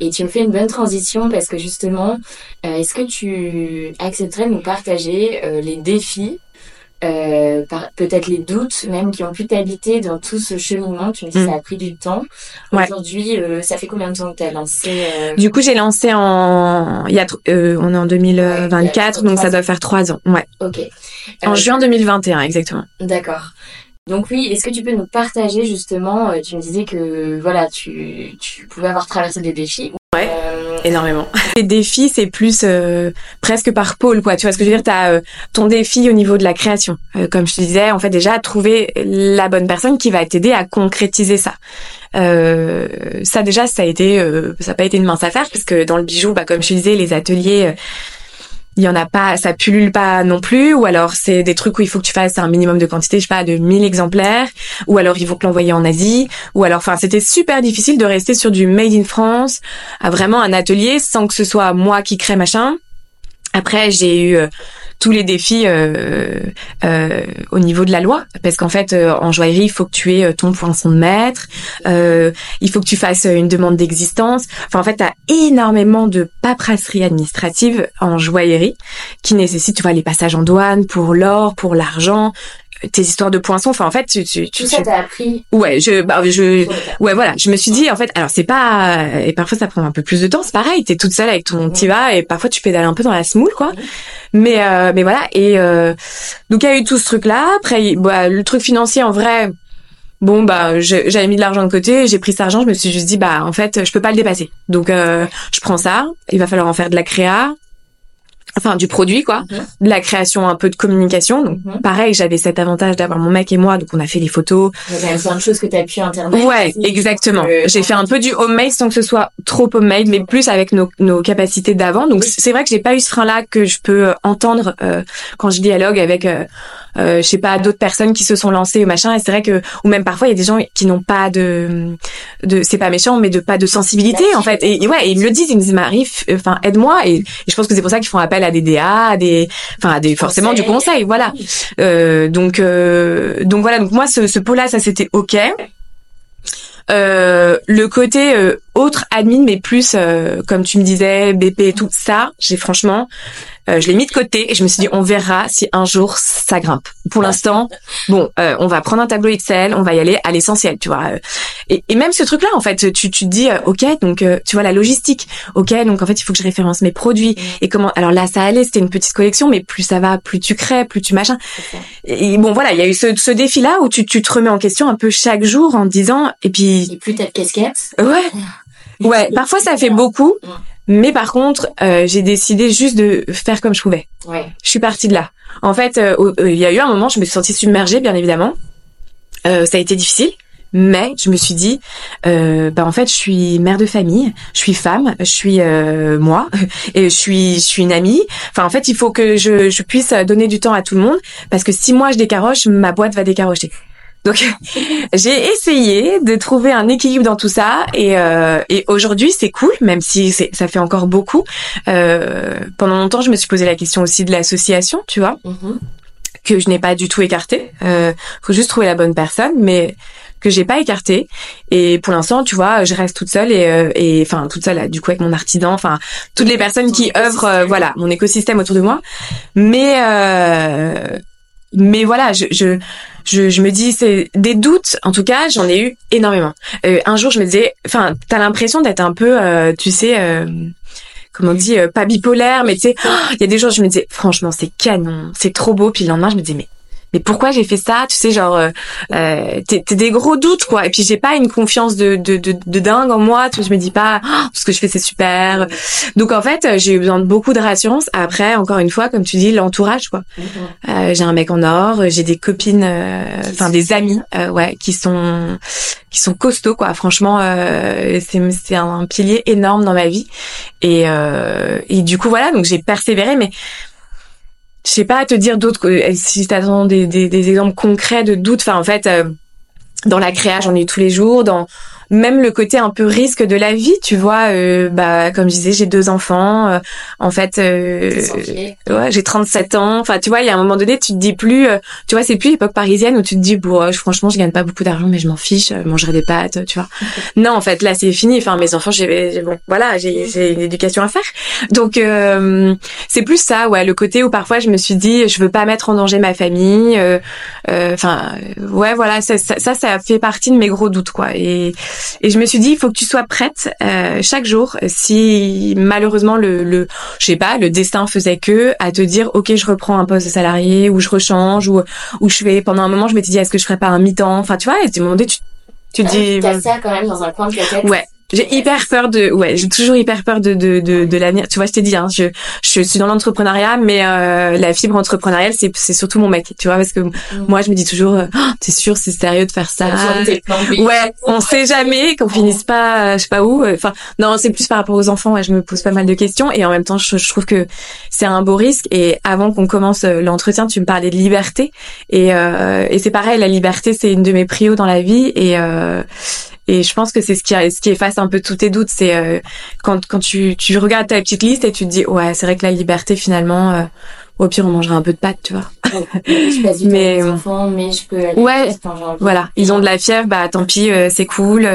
Et tu me fais une bonne transition parce que justement, euh, est-ce que tu accepterais de nous partager euh, les défis, euh, peut-être les doutes même qui ont pu t'habiter dans tout ce cheminement Tu me dis que ça a mm. pris du temps. Aujourd'hui, ça fait combien de temps que tu as lancé Du coup, j'ai lancé en... Il y a, on est en 2024, donc ça doit faire trois ans. Ouais. Ok. En juin 2021, exactement. D'accord. Donc oui, est-ce que tu peux nous partager justement, euh, tu me disais que voilà, tu, tu pouvais avoir traversé des défis. Ouais, euh, énormément. Les défis, c'est plus euh, presque par pôle, quoi. Tu vois ce que je veux dire? T'as ton défi au niveau de la création. comme je te disais, en fait, déjà, trouver la bonne personne qui va t'aider à concrétiser ça. ça déjà, ça a été, ça n'a pas été une mince affaire, parce que dans le bijou, bah, comme je te disais, les ateliers il y en a pas, ça pullule pas non plus, ou alors c'est des trucs où il faut que tu fasses un minimum de quantité, je sais pas, de 1000 exemplaires, ou alors il faut que l'envoyer en Asie, ou alors, enfin, c'était super difficile de rester sur du made in France, à vraiment un atelier sans que ce soit moi qui crée machin. Après, j'ai eu euh, tous les défis euh, euh, au niveau de la loi, parce qu'en fait, euh, en joaillerie, il faut que tu aies euh, ton poinçon de maître, il faut que tu fasses une demande d'existence. Enfin, en fait, tu as énormément de paperasserie administrative en joaillerie qui nécessite, tu vois, les passages en douane pour l'or, pour l'argent, tes histoires de poinçons enfin en fait tu tu tu tout ça t'as appris. Ouais je bah je ouais voilà je me suis dit en fait alors c'est pas et parfois ça prend un peu plus de temps c'est pareil t'es toute seule avec ton petit va et parfois tu pédales un peu dans la semoule quoi. Mais euh, mais voilà et euh, donc il y a eu tout ce truc là après bah, le truc financier en vrai bon bah j'avais mis de l'argent de côté j'ai pris cet argent je me suis juste dit bah en fait je peux pas le dépasser. Donc euh, je prends ça il va falloir en faire de la créa enfin du produit quoi, mhm. de la création un peu de communication. Donc mhm. pareil, j'avais cet avantage d'avoir mon mec et moi, donc on a fait les photos. Il y a plein de choses que tu as pu internet. Ouais, exactement. J'ai fait un peu du homemade sans que ce soit trop homemade, mais plus avec nos, nos capacités d'avant. Donc c'est vrai que j'ai pas eu ce frein-là que je peux euh, entendre euh, quand je dialogue avec euh, euh, je sais pas d'autres personnes qui se sont lancées ou machin et c'est vrai que ou même parfois il y a des gens qui n'ont pas de de c'est pas méchant mais de pas de sensibilité en fait et, ouais ils me le disent ils me disent Marie enfin aide-moi et, je pense que c'est pour ça qu'ils font appel à des DA à des enfin à des forcément du conseil voilà. Euh, donc euh, donc voilà donc moi ce, ce pot là ça c'était ok. Euh, le côté euh, autre admin, mais plus euh, comme tu me disais, BP et tout ça, j'ai franchement, euh, je l'ai mis de côté et je me suis dit on verra si un jour ça grimpe. Pour l'instant, bon, euh, on va prendre un tableau Excel, on va y aller à l'essentiel, tu vois. Et, et, même ce truc-là, en fait, tu, tu te dis ok, donc tu vois la logistique, ok, donc en fait il faut que je référence mes produits et comment. Alors là ça allait, c'était une petite collection, mais plus ça va, plus tu crées, plus tu machin. Et bon voilà, il y a eu ce, ce défi-là où tu, tu te remets en question un peu chaque jour en disant et puis. Et plus t'as de casquette. Ouais. Ouais, parfois ça fait beaucoup, mais par contre, euh, j'ai décidé juste de faire comme je pouvais. Ouais. Je suis partie de là. En fait, euh, euh, il y a eu un moment, je me suis sentie submergée, bien évidemment. ça a été difficile, mais je me suis dit, bah en fait, je suis mère de famille, je suis femme, je suis moi, et je suis, je suis une amie. Enfin, en fait, il faut que je, je puisse donner du temps à tout le monde, parce que si moi je décaroche, ma boîte va décarocher. Donc j'ai essayé de trouver un équilibre dans tout ça et, euh, et aujourd'hui c'est cool, même si ça fait encore beaucoup. Euh, pendant longtemps je me suis posé la question aussi de l'association, tu vois, mm-hmm. que je n'ai pas du tout écarté. Euh, faut juste trouver la bonne personne, mais que j'ai pas écarté et pour l'instant tu vois je reste toute seule et euh, et enfin toute seule du coup avec mon artisan enfin toutes les personnes qui œuvrent euh, voilà mon écosystème autour de moi mais euh, mais voilà je, je je, je me dis c'est des doutes en tout cas j'en ai eu énormément. Euh, un jour je me disais enfin t'as l'impression d'être un peu euh, tu sais euh, comment on dit pas bipolaire mais tu sais il y a des jours je me disais franchement c'est canon c'est trop beau. Puis le lendemain je me disais mais mais pourquoi j'ai fait ça? Tu sais, genre, euh, euh t'es des gros doutes, quoi. Et puis j'ai pas une confiance de, de, de, de dingue en moi. Tu vois, je me dis pas, oh, ce que je fais c'est super. Donc en fait, j'ai eu besoin de beaucoup de rassurance. Après, encore une fois, comme tu dis, l'entourage, quoi. Euh, j'ai un mec en or, j'ai des copines, euh, enfin des amis, euh, ouais, qui sont qui sont costauds, quoi. Franchement, c'est c'est un pilier énorme dans ma vie. Et et du coup voilà, donc j'ai persévéré, mais je sais pas te dire d'autres euh, si as des, des, des, exemples concrets de doutes enfin en fait euh, dans la créa j'en ai tous les jours dans même le côté un peu risque de la vie, tu vois. Euh, bah, comme je disais, j'ai deux enfants. Euh, en fait, euh, ouais, j'ai 37 ans. Enfin, tu vois, il y a un moment donné, tu te dis plus, tu vois, c'est plus l'époque parisienne où tu te dis, bon, franchement, je gagne pas beaucoup d'argent, mais je m'en fiche, je mangerai des pâtes, tu vois. non, en fait, là, c'est fini. Enfin, mes enfants, j'ai, bon, voilà, j'ai, une éducation à faire. Donc, c'est plus ça, ouais, le côté où parfois je me suis dit, je veux pas mettre en danger ma famille. Enfin, ouais, voilà, ça, ça, ça, ça fait partie de mes gros doutes, quoi. Et et je me suis dit, il faut que tu sois prête euh, chaque jour. Si malheureusement le, le, je sais pas, le destin faisait que à te dire, ok, je reprends un poste de salarié ou je rechange ou ou je fais. Pendant un moment, je m'étais dit, est-ce que je ferais pas un mi-temps? Enfin, tu vois, et tu me tu tu te dis. T'as ça quand même dans un coin de ta tête. Ouais. J'ai hyper peur de, ouais, j'ai toujours hyper peur de de de, de l'avenir. Tu vois, je t'ai dit, hein, je je suis dans l'entrepreneuriat, mais euh, la fibre entrepreneuriale, c'est c'est surtout mon mec, tu vois, parce que mm. moi, je me dis toujours, euh, oh, t'es sûr, c'est sérieux de faire ça? Ouais, on sait jamais qu'on finisse pas, euh, je sais pas où. Enfin, non, c'est plus par rapport aux enfants. Ouais, je me pose pas mal de questions, et en même temps, je, je trouve que c'est un beau risque. Et avant qu'on commence l'entretien, tu me parlais de liberté, et euh, et c'est pareil, la liberté, c'est une de mes prios dans la vie, et euh, et je pense que c'est ce qui, ce qui efface un peu tous tes doutes. C'est euh, quand, quand tu, tu regardes ta petite liste et tu te dis, ouais, c'est vrai que la liberté, finalement, euh, au pire, on mangera un peu de pâtes, tu vois. je passe du mais, temps enfants, mais je peux aller Ouais, voilà. Ils ont de la fièvre, bah tant pis, euh, c'est cool.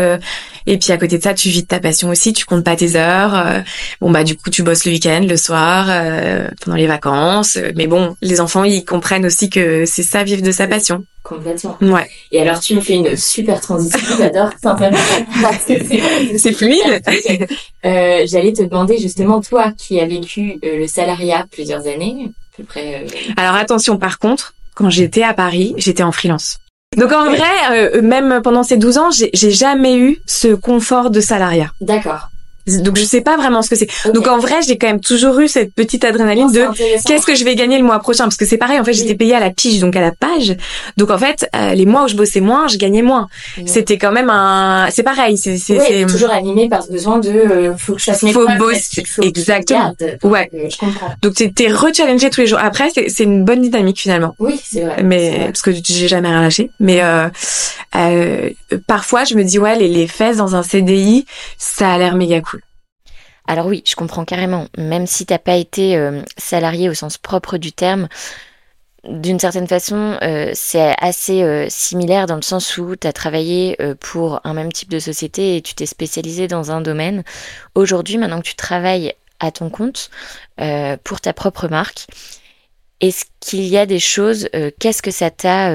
et puis à côté de ça, tu vis de ta passion aussi, tu comptes pas tes heures. bon bah du coup, tu bosses le week-end, le soir, pendant les vacances. mais bon, les enfants, ils comprennent aussi que c'est ça, vivre de sa passion. Complètement. Ouais. Et alors, tu me fais une super transition. J'adore c'est fluide. Euh, J'allais te demander justement, toi qui as vécu euh, le salariat plusieurs années, à peu près. Euh, alors attention, par contre, quand j'étais à Paris, j'étais en freelance. Donc en vrai, même pendant ces 12 ans, j'ai jamais eu ce confort de salariat. D'accord. Donc je sais pas vraiment ce que c'est. Donc en vrai, j'ai quand même toujours eu cette petite adrénaline de qu'est-ce que je vais gagner le mois prochain? Parce que c'est pareil en fait, j'étais payée à la pige donc à la page. Donc en fait, euh, les mois où je bossais moins, je gagnais moins. C'était quand même un c'est pareil, c'est c'est toujours animé par ce besoin de euh, faut que je fasse mes faut bosser exactement. ouais. Euh, je comprends. Donc tu es rechallengé tous les jours. Après c'est une bonne dynamique finalement. Oui, c'est vrai. Mais parce que j'ai jamais rien lâché, mais euh, parfois je me dis ouais les, les fesses dans un CDI, ça a l'air méga cool. Alors oui, je comprends carrément. Même si t'as pas été euh, salarié au sens propre du terme, d'une certaine façon, euh, c'est assez euh, similaire dans le sens où tu as travaillé pour un même type de société et tu t'es spécialisé dans un domaine. Aujourd'hui, maintenant que tu travailles à ton compte pour ta propre marque, est-ce qu'il y a des choses, qu'est-ce que ça t'a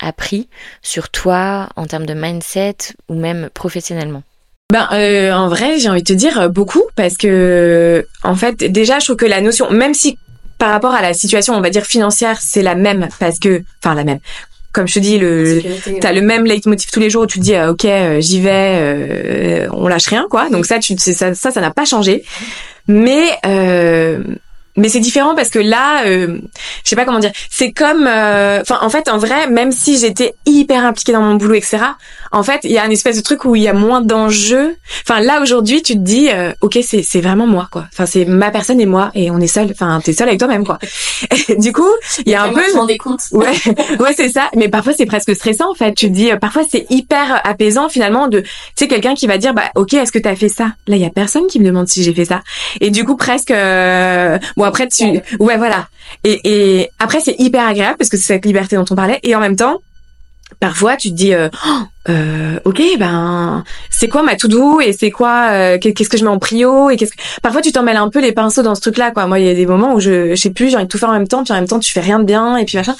appris sur toi en termes de mindset ou même professionnellement? Ben euh, en vrai, j'ai envie de te dire euh, beaucoup parce que en fait déjà je trouve que la notion même si par rapport à la situation on va dire financière, c'est la même parce que enfin la même comme je te dis, le, t'as le même leitmotiv tous les jours où tu te dis, euh, ok, j'y vais, on lâche rien, quoi. Donc ça, tu, ça, ça, ça n'a pas changé. Mais mais c'est différent parce que là, euh, je sais pas comment dire. C'est comme, euh, enfin, en fait, en vrai, même si j'étais hyper impliquée dans mon boulot, etc. En fait, il y a une espèce de truc où il y a moins d'enjeux. Enfin, là aujourd'hui, tu te dis, euh, ok, c'est c'est vraiment moi, quoi. Enfin, c'est ma personne et moi, et on est seul. Enfin, t'es seul avec toi-même, quoi. du coup, il y a un peu. des comptes. Ouais, ouais, c'est ça. Mais parfois, c'est presque stressant, en fait. Tu te dis, parfois, c'est hyper apaisant finalement de, tu sais, quelqu'un qui va dire, bah, ok, est-ce que t'as fait ça? Là, il y a personne qui me demande si j'ai fait ça. Et du coup, presque. Bon après tu ouais voilà. Et, après c'est hyper agréable parce que c'est cette liberté dont on parlait et en même temps parfois tu te dis euh, oh, euh, ok ben c'est quoi ma to do et c'est quoi euh, qu'est-ce que je mets en prio et qu'est-ce que parfois tu t'en mêles un peu les pinceaux dans ce truc là quoi. Moi il y a des moments où je je sais plus j'ai envie de tout faire en même temps puis en même temps tu fais rien de bien et puis machin.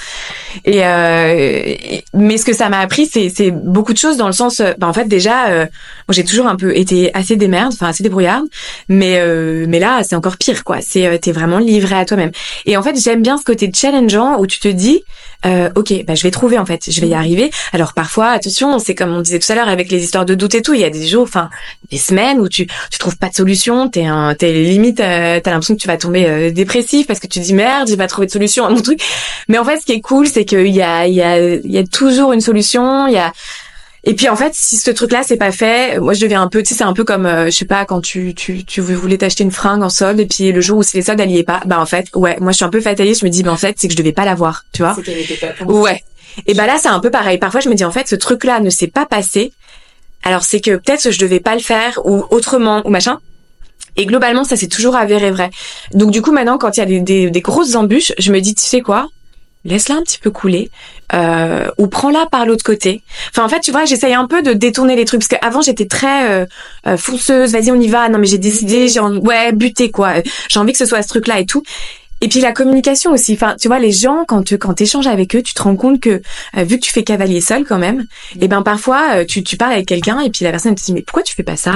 Et, euh, mais ce que ça m'a appris c'est c'est beaucoup de choses dans le sens ben en fait déjà euh, j'ai toujours un peu été assez démerde enfin assez débrouillarde mais euh, mais là c'est encore pire quoi. C'est t'es vraiment livré à toi-même. Et en fait j'aime bien ce côté challengeant où tu te dis ok bah je vais trouver en fait je vais y arriver. Alors parfois attention c'est comme on disait tout à l'heure avec les histoires de doute et tout, il y a des jours, enfin des semaines où tu tu trouves pas de solution, t'es un t'es limite euh, t'as l'impression que tu vas tomber euh, dépressif parce que tu dis merde, j'ai pas trouvé de solution à mon truc. Mais en fait, ce qui est cool, c'est qu'il y a il y a il y a toujours une solution, il y a et puis en fait, si ce truc-là c'est pas fait, moi je deviens un peu, tu sais, c'est un peu comme, euh, je sais pas, quand tu tu tu voulais t'acheter une fringue en solde et puis le jour où c'est les soldes elle y est pas, bah en fait, ouais, moi je suis un peu fataliste, je me dis, bah en fait, c'est que je devais pas l'avoir, tu vois. Ouais. Et bah là c'est un peu pareil. Parfois je me dis en fait, ce truc-là ne s'est pas passé alors c'est que peut-être je devais pas le faire ou autrement ou machin. Et globalement, ça s'est toujours avéré vrai. Donc du coup, maintenant, quand il y a des, des, des grosses embûches, je me dis, tu sais quoi? Laisse-la un petit peu couler euh, ou prends-la par l'autre côté. Enfin, en fait, tu vois, j'essaye un peu de détourner les trucs parce qu'avant j'étais très euh, euh, fonceuse. Vas-y, on y va. Non, mais j'ai décidé, j'ai ouais, buté quoi. J'ai envie que ce soit ce truc-là et tout. Et puis la communication aussi. Enfin, tu vois, les gens quand tu quand échanges avec eux, tu te rends compte que euh, vu que tu fais cavalier seul quand même, et ben parfois euh, tu tu parles avec quelqu'un et puis la personne te dit mais pourquoi tu fais pas ça?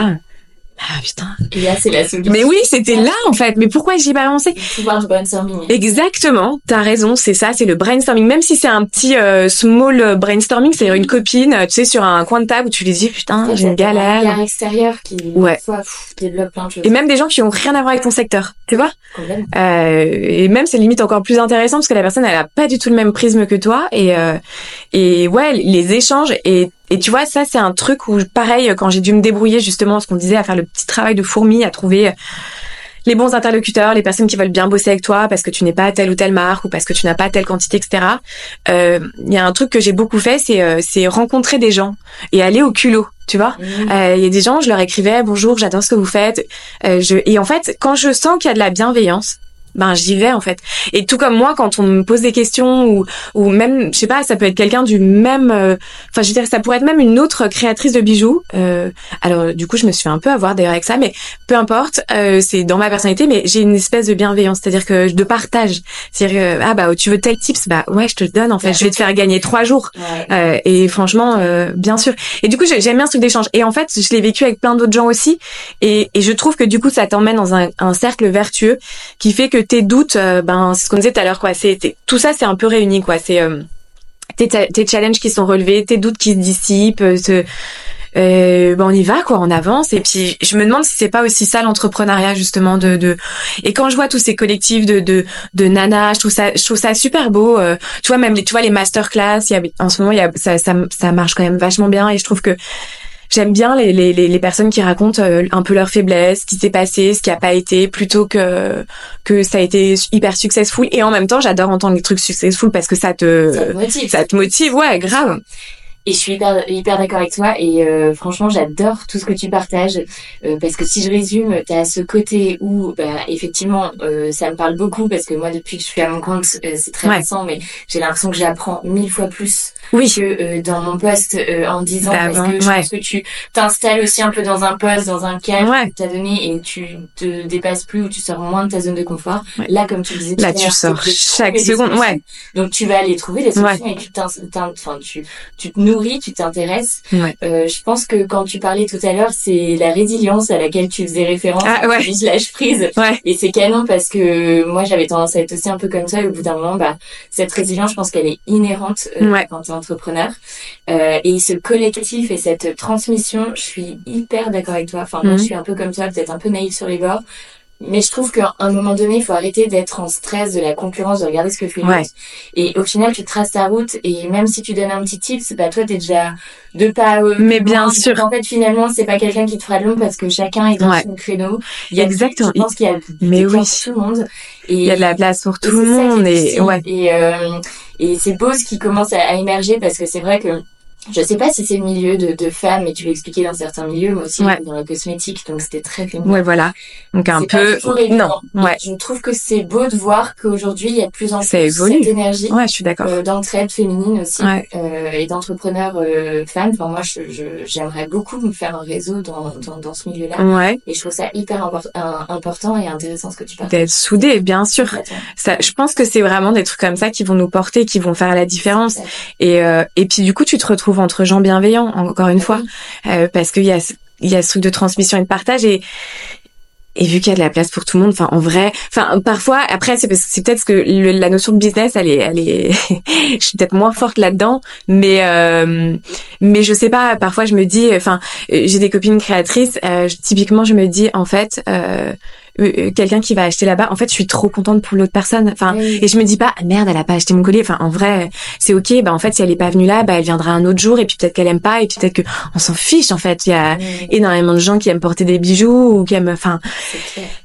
Ah putain. Et là, c'est la solution. Mais oui, c'était là en fait. Mais pourquoi j'y ai pas pensé Le pouvoir du brainstorming. Exactement. T'as raison. C'est ça. C'est le brainstorming. Même si c'est un petit euh, small brainstorming, c'est-à-dire une copine, tu sais, sur un coin de table où tu lui dis putain, j'ai une galère. Un extérieur qui ouais. Fois, développe plein de choses. Et même des gens qui ont rien à voir avec ton secteur, tu vois? Euh, et même c'est limite encore plus intéressant parce que la personne elle a pas du tout le même prisme que toi et euh, et ouais les échanges et et tu vois, ça, c'est un truc où, pareil, quand j'ai dû me débrouiller, justement, ce qu'on disait, à faire le petit travail de fourmi, à trouver les bons interlocuteurs, les personnes qui veulent bien bosser avec toi parce que tu n'es pas telle ou telle marque ou parce que tu n'as pas telle quantité, etc. Euh, il y a un truc que j'ai beaucoup fait, c'est euh, c'est rencontrer des gens et aller au culot. Tu vois, mmh. euh, il y a des gens, je leur écrivais bonjour, j'adore ce que vous faites. je... Et en fait, quand je sens qu'il y a de la bienveillance, ben j'y vais en fait. Et tout comme moi, quand on me pose des questions ou ou même, je sais pas, ça peut être quelqu'un du même, euh, enfin je veux dire, ça pourrait être même une autre créatrice de bijoux. Euh, alors du coup, je me suis fait un peu avoir d'ailleurs avec ça, mais peu importe, euh, c'est dans ma personnalité, mais j'ai une espèce de bienveillance, c'est-à-dire que de partage. C'est-à-dire ah bah tu veux tel tips, bah ouais, je te le donne en fait, je vais te faire gagner trois jours. Euh, et franchement, euh, bien sûr. Et du coup, j'aime bien ce truc d'échange. Et en fait, je l'ai vécu avec plein d'autres gens aussi, et, et je trouve que du coup, ça t'emmène dans un, un cercle vertueux qui fait que tes doutes, euh, ben c'est ce qu'on disait tout à l'heure quoi. C'est tout ça, c'est un peu réuni quoi. C'est euh, tes, tes challenges qui sont relevés, tes doutes qui se dissipent. Euh, euh, ben on y va quoi, on avance. Et puis je me demande si c'est pas aussi ça l'entrepreneuriat justement de, de et quand je vois tous ces collectifs de de, de nanas, je trouve ça je trouve ça super beau. tu vois même les, tu vois les masterclass, il y a, en ce moment y a ça, ça ça marche quand même vachement bien et je trouve que j'aime bien les, les, les, personnes qui racontent euh, un peu leurs faiblesses, ce qui s'est passé, ce qui a pas été, plutôt que que ça a été hyper successful. Et en même temps, j'adore entendre les trucs successful parce que ça te ça te motive, ça te motive ouais, grave. Et je suis hyper, hyper d'accord avec toi. Et euh, franchement, j'adore tout ce que tu partages. Euh, parce que si je résume, tu as ce côté où, bah, effectivement, euh, ça me parle beaucoup. Parce que moi, depuis que je suis à mon compte, c'est très récent, mais j'ai l'impression que j'apprends mille fois plus oui. que dans mon poste en disant bah, parce que je pense que tu t'installes aussi un peu dans un poste, dans un cadre que tu as donné et tu te dépasses plus ou tu sors moins de ta zone de confort. Là, comme tu disais, là, tu sors chaque seconde. Ouais. Donc, tu vas aller trouver des solutions et tu, enfin, tu, tu te tu t'intéresses. Euh, je pense que quand tu parlais tout à l'heure, c'est la résilience à laquelle tu faisais référence. Ah ouais. Je lâche prise. Ouais. Et c'est canon parce que moi j'avais tendance à être aussi un peu comme ça. Et au bout d'un moment, bah cette résilience, je pense qu'elle est inhérente euh, quand tu es entrepreneur. Euh, et ce collectif et cette transmission, je suis hyper d'accord avec toi. Enfin, moi mhm. je suis un peu comme toi, peut-être un peu naïve sur les bords. Mais je trouve qu'à un moment donné, il faut arrêter d'être en stress de la concurrence, de regarder ce que fait l'autre. Et au final, tu traces ta route et même si tu donnes un petit tip, bah toi, t'es déjà deux pas. Euh, mais bien sûr. En fait, finalement, c'est pas quelqu'un qui te fera de l'ombre parce que chacun est dans son créneau. Il y a Exactement. Je pense qu'il y a mais oui. tout le monde. Et il y a de la place pour tout le monde et ouais. Et, euh, et c'est beau ce qui commence à émerger parce que c'est vrai que je sais pas si c'est le milieu de, de femmes, mais tu l'as expliqué dans certains milieux, moi aussi dans la cosmétique, donc c'était très féminin. Ouais, voilà. Donc un peu non. Ouais. Je trouve que c'est beau de voir qu'aujourd'hui il y a de plus en plus cette énergie. Ouais, je suis d'accord. Euh, d'entraide féminine aussi euh, et d'entrepreneurs euh, femmes. Enfin moi, j'aimerais je, beaucoup me faire un réseau dans dans, dans ce milieu-là. Ouais. Et je trouve ça hyper important et intéressant ce que tu parles. D'être soudés, bien sûr. Ça, je pense que c'est vraiment des trucs comme ça qui vont nous porter, qui vont faire la différence. Et euh, et puis du coup, tu te retrouves entre gens bienveillants, encore une fois, euh, parce qu'il y a il y a ce truc de transmission et de partage et et vu qu'il y a de la place pour tout le monde, enfin en vrai, enfin parfois après c'est c'est peut-être que la notion de business elle est elle est je suis peut-être moins forte là-dedans, mais euh, mais je sais pas, parfois je me dis enfin j'ai des copines créatrices, euh, typiquement je me dis en fait euh, quelqu'un qui va acheter là-bas, en fait, je suis trop contente pour l'autre personne. Enfin, et je me dis pas, ah, merde, elle a pas acheté mon collier. Enfin, en vrai, c'est ok. Bah, en fait, si elle est pas venue là, bah, elle viendra un autre jour. Et puis peut-être qu'elle aime pas. Et puis peut-être que on s'en fiche. En fait, il y a énormément de gens qui aiment porter des bijoux ou qui aiment. Enfin,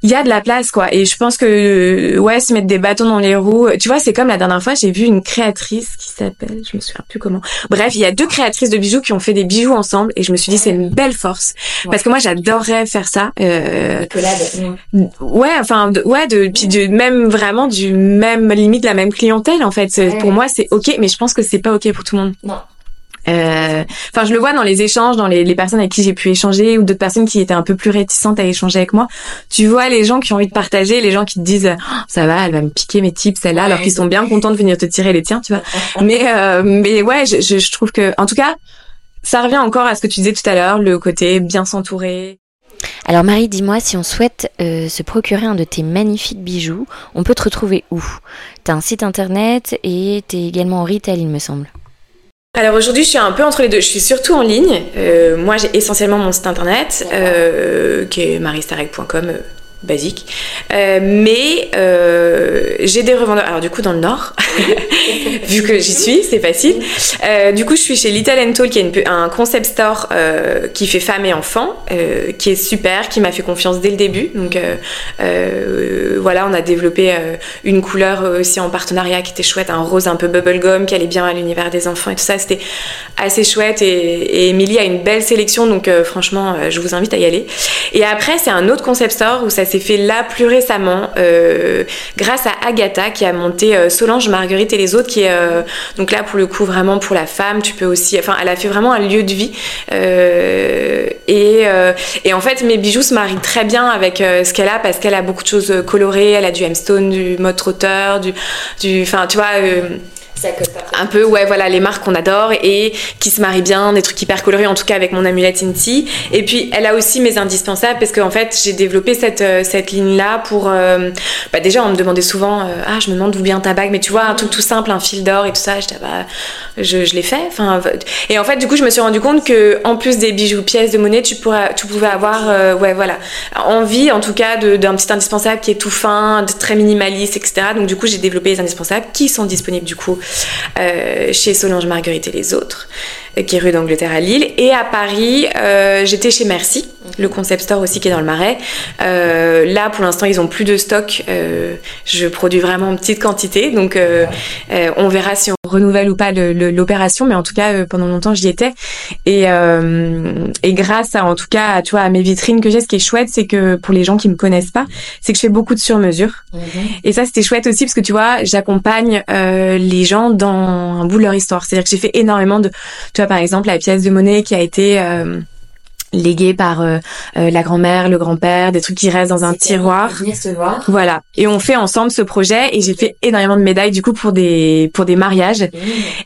il y a de la place, quoi. Et je pense que ouais, se mettre des bâtons dans les roues. Tu vois, c'est comme la dernière fois, j'ai vu une créatrice qui s'appelle, je me souviens plus comment. Bref, il y a deux créatrices de bijoux qui ont fait des bijoux ensemble. Et je me suis dit, c'est une belle force parce que moi, j'adorerais faire ça. Euh, ouais, enfin, ouais, de, puis de même vraiment du même limite la même clientèle en fait. Pour moi, c'est ok, mais je pense que c'est pas ok pour tout le monde. Non. Euh, enfin, je le vois dans les échanges, dans les, les personnes avec qui j'ai pu échanger ou d'autres personnes qui étaient un peu plus réticentes à échanger avec moi. Tu vois les gens qui ont envie de partager, les gens qui te disent oh, ça va, elle va me piquer mes tips celle-là, alors qu'ils sont bien contents de venir te tirer les tiens, tu vois. mais euh, mais ouais, je, je, je trouve que en tout cas, ça revient encore à ce que tu disais tout à l'heure, le côté bien s'entourer. Alors Marie, dis-moi, si on souhaite euh, se procurer un de tes magnifiques bijoux, on peut te retrouver où? T'as un site internet et t'es également en retail, il me semble. Alors aujourd'hui, je suis un peu entre les deux. Je suis surtout en ligne. Euh, moi, j'ai essentiellement mon site internet, euh, qui est maristarek.com, basique. Euh, mais euh, j'ai des revendeurs. Alors du coup dans le Nord, vu que j'y suis, c'est facile. Euh, du coup je suis chez Little Tall, qui est un concept store qui fait femmes et enfants, qui est super, qui m'a fait confiance dès le début. Donc voilà, on a développé une couleur aussi en partenariat qui était chouette, un rose un peu bubblegum qui allait bien à l'univers des enfants et tout ça. C'était assez chouette. Et, et Emily a une belle sélection, donc franchement je vous invite à y aller. Et après c'est un autre concept store où ça s'est fait là plus récemment euh, grâce à Agatha qui a monté euh, Solange, Marguerite et les autres qui est euh, donc là pour le coup vraiment pour la femme. Tu peux aussi enfin elle a fait vraiment un lieu de vie et, en fait mes bijoux se marient très bien avec ce qu'elle a parce qu'elle a beaucoup de choses colorées. Elle a du hemstone du mode trotteur du du enfin tu vois un peu, ouais, voilà, les marques qu'on adore et qui se marient bien, des trucs hyper colorés, en tout cas avec mon amulette Inti. Et puis, elle a aussi mes indispensables parce qu'en fait, j'ai développé cette, euh, cette ligne-là pour. Euh, bah déjà, on me demandait souvent, euh, ah, je me demande d'où vient ta bague, mais tu vois, un truc tout simple, un fil d'or et tout ça. J'étais, bah, je, l'ai fait. Enfin, et en fait, du coup, je me suis rendu compte que en plus des bijoux pièces de monnaie, tu, pourrais, tu pouvais avoir, ouais, voilà, envie, en tout cas, d'un petit indispensable qui est tout fin, très minimaliste, etc. Donc, du coup, j'ai développé les indispensables qui sont disponibles, du coup, chez Solange Marguerite et les autres, euh, qui est rue d'Angleterre à Lille. Et à Paris, euh, j'étais chez Merci, le concept store aussi qui est dans le Marais. là, pour l'instant, ils ont plus de stock. je produis vraiment en petite quantité, donc on verra si on renouvelle ou pas l'opération, mais en tout cas, pendant longtemps, j'y étais. Et, et grâce à, en tout cas, tu vois, à mes vitrines que j'ai, ce qui est chouette, c'est que pour les gens qui me connaissent pas, c'est que je fais beaucoup de sur-mesure. Mhm. Et ça, c'était chouette aussi parce que tu vois, j'accompagne les gens dans un bout de leur histoire. C'est-à-dire que j'ai fait énormément de, tu vois, par exemple, la pièce de monnaie qui a été euh, léguée par euh, euh, la grand-mère, le grand-père, des trucs qui restent dans un tiroir. Voilà. Et on fait ensemble ce projet et j'ai fait énormément de médailles du coup pour des pour des mariages. Mmh.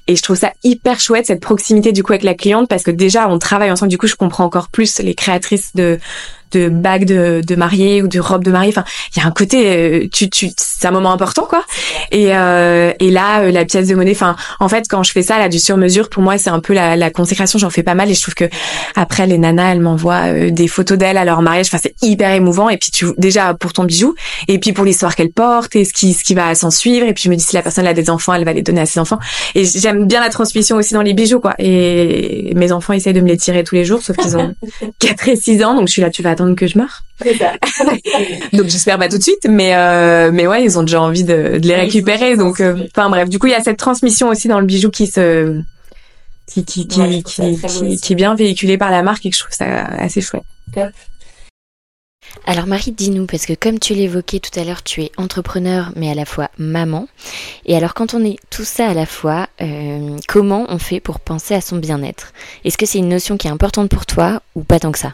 Et je trouve ça hyper chouette cette proximité du coup avec la cliente parce que déjà on travaille ensemble. Du coup, je comprends encore plus les créatrices de de bagues de, de mariée ou de robe de mariée. Enfin, il y a un côté, euh, tu, tu, c'est un moment important, quoi. Et, euh, et là, euh, la pièce de monnaie. Enfin, en fait, quand je fais ça, là, du sur mesure, pour moi, c'est un peu la, la consécration. J'en fais pas mal et je trouve que après, les nanas, elles m'envoient des photos d'elles à leur mariage. Enfin, c'est hyper émouvant. Et puis, tu, déjà pour ton bijou, et puis pour l'histoire qu'elle porte et ce qui, ce qui va s'en suivre. Et puis, je me dis si la personne a des enfants, elle va les donner à ses enfants. Et j'aime bien la transmission aussi dans les bijoux, quoi. Et mes enfants essayent de me les tirer tous les jours, sauf qu'ils ont 4 et 6 ans, donc je suis là, tu vas attendre que je meurs. donc j'espère pas tout de suite, mais euh, mais ouais, ils ont déjà envie de, de les récupérer. Donc, euh, enfin bref, du coup il y a cette transmission aussi dans le bijou qui se qui qui qui, qui, qui, est bien véhiculée par la marque et que je trouve ça assez chouette. Alors Marie, dis-nous, parce que comme tu l'évoquais tout à l'heure, tu es entrepreneur mais à la fois maman. Et alors quand on est tout ça à la fois, euh, comment on fait pour penser à son bien-être? Est-ce que c'est une notion qui est importante pour toi ou pas tant que ça?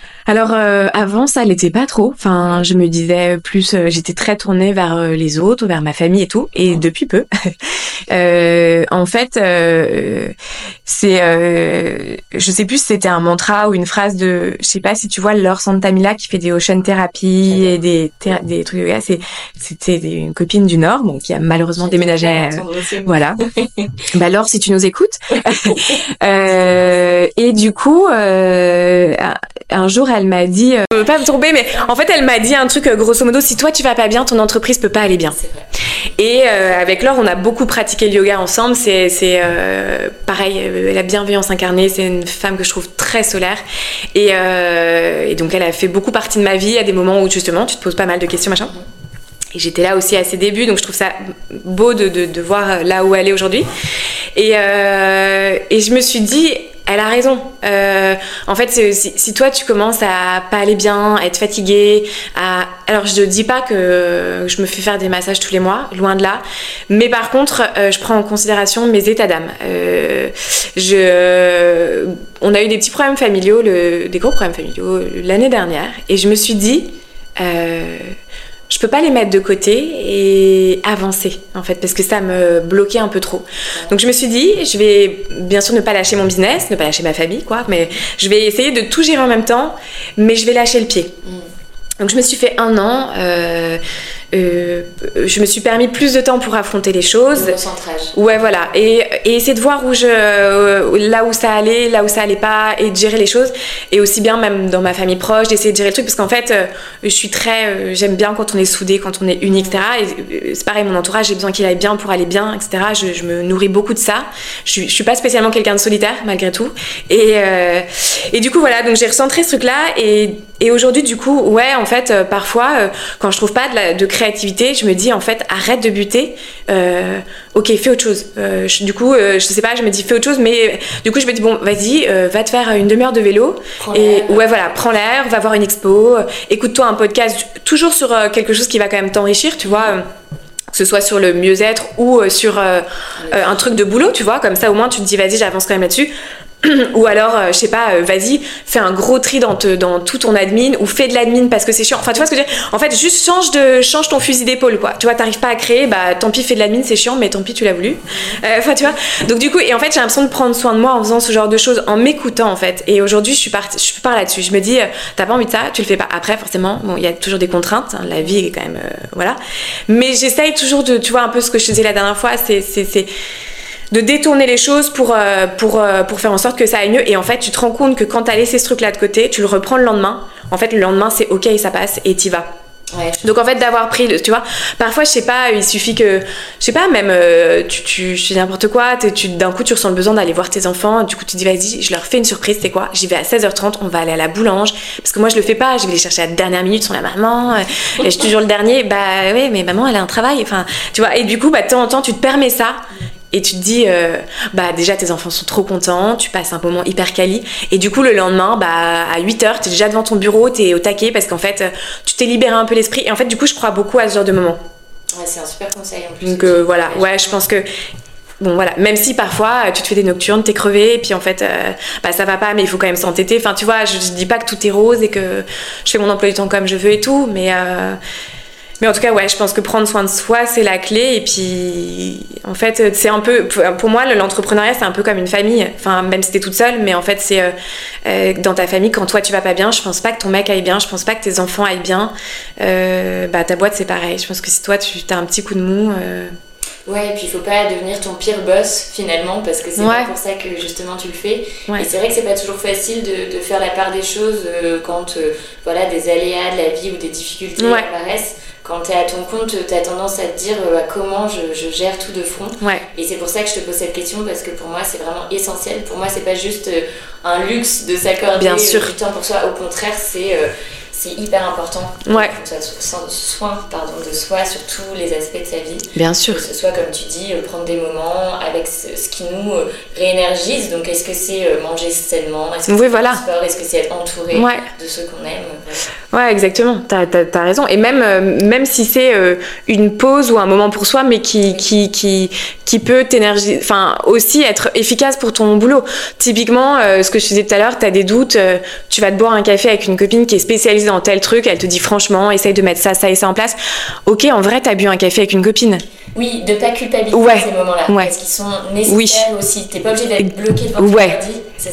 alors euh, avant ça l'était pas trop. Enfin, je me disais plus, euh, j'étais très tournée vers euh, les autres, vers ma famille et tout. Et depuis peu, en fait, c'est, je sais plus si c'était un mantra ou une phrase de, je sais pas si tu vois Laure Santamila qui fait des ocean therapy et des des trucs. C'est c'était une copine du Nord, bon qui a malheureusement déménagé. voilà. bah Laure, si tu nous écoutes. et du coup, un jour, elle m'a dit, euh, veux pas me tomber, mais en fait, elle m'a dit un truc, grosso modo, si toi tu vas pas bien, ton entreprise peut pas aller bien. Et avec Laure, on a beaucoup pratiqué le yoga ensemble. C'est pareil, la bienveillance incarnée. C'est une femme que je trouve très solaire. Et, et, donc, elle a fait beaucoup partie de ma vie à des moments où justement, tu te poses pas mal de questions, machin. Et j'étais là aussi à ses débuts, donc je trouve ça beau de, de, de voir là où elle est aujourd'hui. Et, euh, et je me suis dit, elle a raison. Euh, en fait, si, toi tu commences à pas aller bien, à être fatiguée, à... alors je ne dis pas que je me fais faire des massages tous les mois, loin de là. Mais par contre, euh, je prends en considération mes états d'âme. Euh. On a eu des petits problèmes familiaux, des gros problèmes familiaux l'année dernière, et je me suis dit. Je peux pas les mettre de côté et avancer en fait parce que ça me bloquait un peu trop. Donc je me suis dit, je vais bien sûr ne pas lâcher mon business, ne pas lâcher ma famille quoi, mais je vais essayer de tout gérer en même temps, mais je vais lâcher le pied. Mm. Donc je me suis fait un an. Euh, euh, je me suis permis plus de temps pour affronter les choses. Le centrage. Ouais, voilà. Et, et, essayer de voir où je, euh, là où ça allait, là où ça allait pas, et de gérer les choses. Et aussi bien, même dans ma famille proche, d'essayer de gérer le truc, parce qu'en fait, euh, je suis très. J'aime bien quand on est soudé, quand on est uni, etc. Et c'est pareil, mon entourage, j'ai besoin qu'il aille bien pour aller bien, etc. Je, je, me nourris beaucoup de ça. Je, je suis pas spécialement quelqu'un de solitaire, malgré tout. Et, et du coup, voilà, donc j'ai recentré ce truc-là. Et, et aujourd'hui, du coup, ouais, en fait, parfois, quand je trouve pas de, la, de créativité, je me dis en fait arrête de buter. Euh, ok, fais autre chose. Euh, du coup, euh, je sais pas, je me dis fais autre chose, mais du coup je me dis bon, vas-y, va te faire une demi-heure de vélo et ouais voilà, prends l'air, va voir une expo, écoute-toi un podcast, toujours sur quelque chose qui va quand même t'enrichir, tu vois que ce soit sur le mieux-être ou sur un truc de boulot, tu vois, comme ça au moins tu te dis vas-y j'avance quand même là-dessus. ou alors, euh, je sais pas, euh, vas-y, fais un gros tri dans, dans tout ton admin ou fais de l'admin parce que c'est chiant. Enfin, tu vois ce que je veux dire? En fait, juste change, de, change ton fusil d'épaule, quoi. Tu vois, t'arrives pas à créer, bah tant pis, fais de l'admin, c'est chiant, mais tant pis, tu l'as voulu. Euh, enfin, tu vois. Donc, du coup, et en fait, j'ai l'impression de prendre soin de moi en faisant ce genre de choses, en m'écoutant, en fait. Et aujourd'hui, je suis partie, je pars là-dessus. Je me dis, t'as pas envie de ça, tu le fais pas. Après, forcément, bon, il y a toujours des contraintes. Hein, la vie est quand même. voilà. Mais j'essaye toujours de, tu vois, un peu ce que je te disais la dernière fois, c'est de détourner les choses pour, euh, pour, euh, pour faire en sorte que ça aille mieux. Et en fait, tu te rends compte que quand tu as laissé ce truc-là de côté, tu le reprends le lendemain. En fait, le lendemain, c'est ok, ça passe et t'y vas. Ouais. Donc en fait d'avoir pris, tu vois, parfois je sais pas, il suffit que, je sais pas, même euh, tu, tu, je n'importe quoi, tu, d'un coup tu ressens le besoin d'aller voir tes enfants, du coup tu dis vas-y, je leur fais une surprise, c'est quoi? J'y vais à 16h30, on va aller à la boulange, parce que moi je le fais pas, je vais les chercher à la dernière minute sur la maman, et je suis toujours le dernier, bah oui mais maman elle a un travail, enfin tu vois, et du coup bah de temps en temps tu te permets ça, et tu te dis euh, bah déjà tes enfants sont trop contents tu passes un moment hyper quali. Et du coup le lendemain bah à 8h tu es déjà devant ton bureau tu es au taquet parce qu'en fait euh, tu t'es libéré un peu l'esprit. Et en fait du coup je crois beaucoup à ce genre de moment. Ouais c'est un super conseil en plus donc euh, voilà. ouais je pense que bon voilà. Même si parfois tu te fais des nocturnes t'es crevé et puis en fait bah ça va pas mais il faut quand même s'entêter. Enfin tu vois je, je, dis pas que tout est rose et que je fais mon emploi du temps comme je veux et tout mais mais en tout cas, ouais, je pense que prendre soin de soi, c'est la clé. Et puis, en fait, c'est un peu, pour moi, l'entrepreneuriat, c'est un peu comme une famille. Enfin, même si t'es toute seule, mais en fait, c'est euh, euh, dans ta famille, quand toi tu vas pas bien, je pense pas que ton mec aille bien, je pense pas que tes enfants aillent bien. Euh, bah, ta boîte, c'est pareil. Je pense que si toi, tu as un petit coup de mou. Ouais, et puis il faut pas devenir ton pire boss finalement, parce que c'est pas pour ça que justement tu le fais. Et c'est vrai que c'est pas toujours facile de, de, faire la part des choses quand voilà, des aléas de la vie ou des difficultés apparaissent quand tu es à ton compte, tu as tendance à te dire euh, bah, comment je, je, gère tout de front. Et c'est pour ça que je te pose cette question parce que pour moi, c'est vraiment essentiel. Pour moi, c'est pas juste euh, un luxe de s'accorder euh, du temps pour soi. Au contraire, c'est c'est hyper important ouais. soin pardon, de soi sur tous les aspects de sa vie. Bien sûr. Que ce soit, comme tu dis, euh, prendre des moments avec ce, qui nous euh, réénergise. Donc, est-ce que c'est euh, manger sainement? Est-ce que oui, voilà. sport? Est-ce que c'est être entouré de ceux qu'on aime? Ouais, exactement. T'as as, raison. Et même, même si c'est une pause ou un moment pour soi, mais qui, qui, qui, qui peut t'énergiser, enfin, aussi être efficace pour ton boulot. Typiquement, ce que je disais tout à l'heure, tu as des doutes, tu vas te boire un café avec une copine qui est spécialisée dans tel truc, elle te dit franchement, essaye de mettre ça, ça et ça en place. Ok, en vrai, t'as bu un café avec une copine. Oui, de pas culpabiliser ouais. ces moments-là. Parce qu'ils sont nécessaires aussi. T'es pas obligé d'être bloqué devant ouais.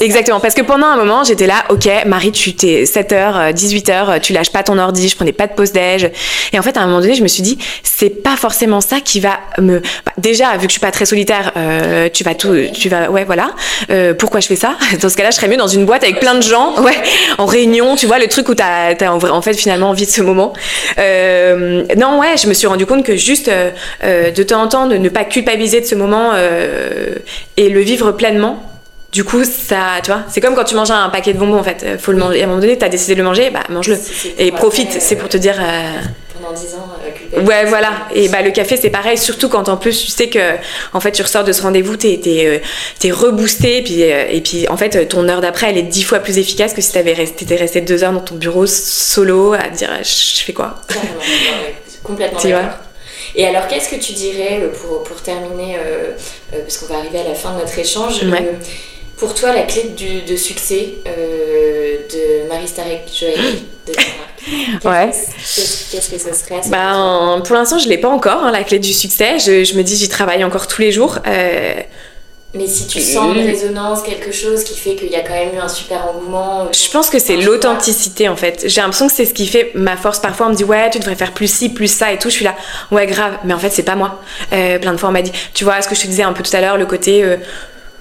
Exactement, parce que pendant un moment, j'étais là, ok, Marie, tu t'es 7h, 18h, tu lâches pas ton ordi, je prenais pas de pause déj. Et en fait, à un moment donné, je me suis dit, c'est pas forcément ça qui va me. Bah, déjà, vu que je suis pas très solitaire, euh, tu vas tout, tu vas, ouais, voilà. Euh, pourquoi je fais ça? Dans ce cas-là, je serais mieux dans une boîte avec plein de gens, ouais, en réunion, tu vois, le truc où t'as, as en fait finalement envie de ce moment. Euh, non, ouais, je me suis rendu compte que juste de temps en temps, de ne pas culpabiliser de ce moment et le vivre pleinement du coup, ça, tu vois, c'est comme quand tu manges un paquet de bonbons en fait. Euh, faut le manger. À un moment donné, t'as décidé de le manger, bah mange-le. Et profite, c'est pour te dire. Euh, Pendant 10 ans, euh, Ouais, voilà. Et bah le café, c'est pareil, surtout quand en plus tu sais que en fait tu ressors de ce rendez-vous, t'es es, es, reboosté, et puis, et puis en fait ton heure d'après, elle est dix fois plus efficace que si t'avais resté, étais resté deux heures dans ton bureau solo à dire je fais quoi? Complètement. tu vois? et alors, qu'est-ce que tu dirais pour, pour terminer, parce qu'on va arriver à la fin de notre échange, pour toi, la clé du, de succès euh, de Marie Starek Joël de Ouais. Qu'est-ce que ce serait ben, Pour l'instant, je ne l'ai pas encore, hein, la clé du succès. Je, je me dis, j'y travaille encore tous les jours. Euh... Mais si tu sens une résonance, quelque chose qui fait qu'il y a quand même eu un super engouement. Euh, je pense que c'est l'authenticité en fait. J'ai l'impression que c'est ce qui fait ma force. Parfois on me dit ouais tu devrais faire plus ci, plus ça et tout. Je suis là ouais grave. Mais en fait c'est pas moi. Euh, plein de fois on m'a dit tu vois ce que je te disais un peu tout à l'heure le côté euh,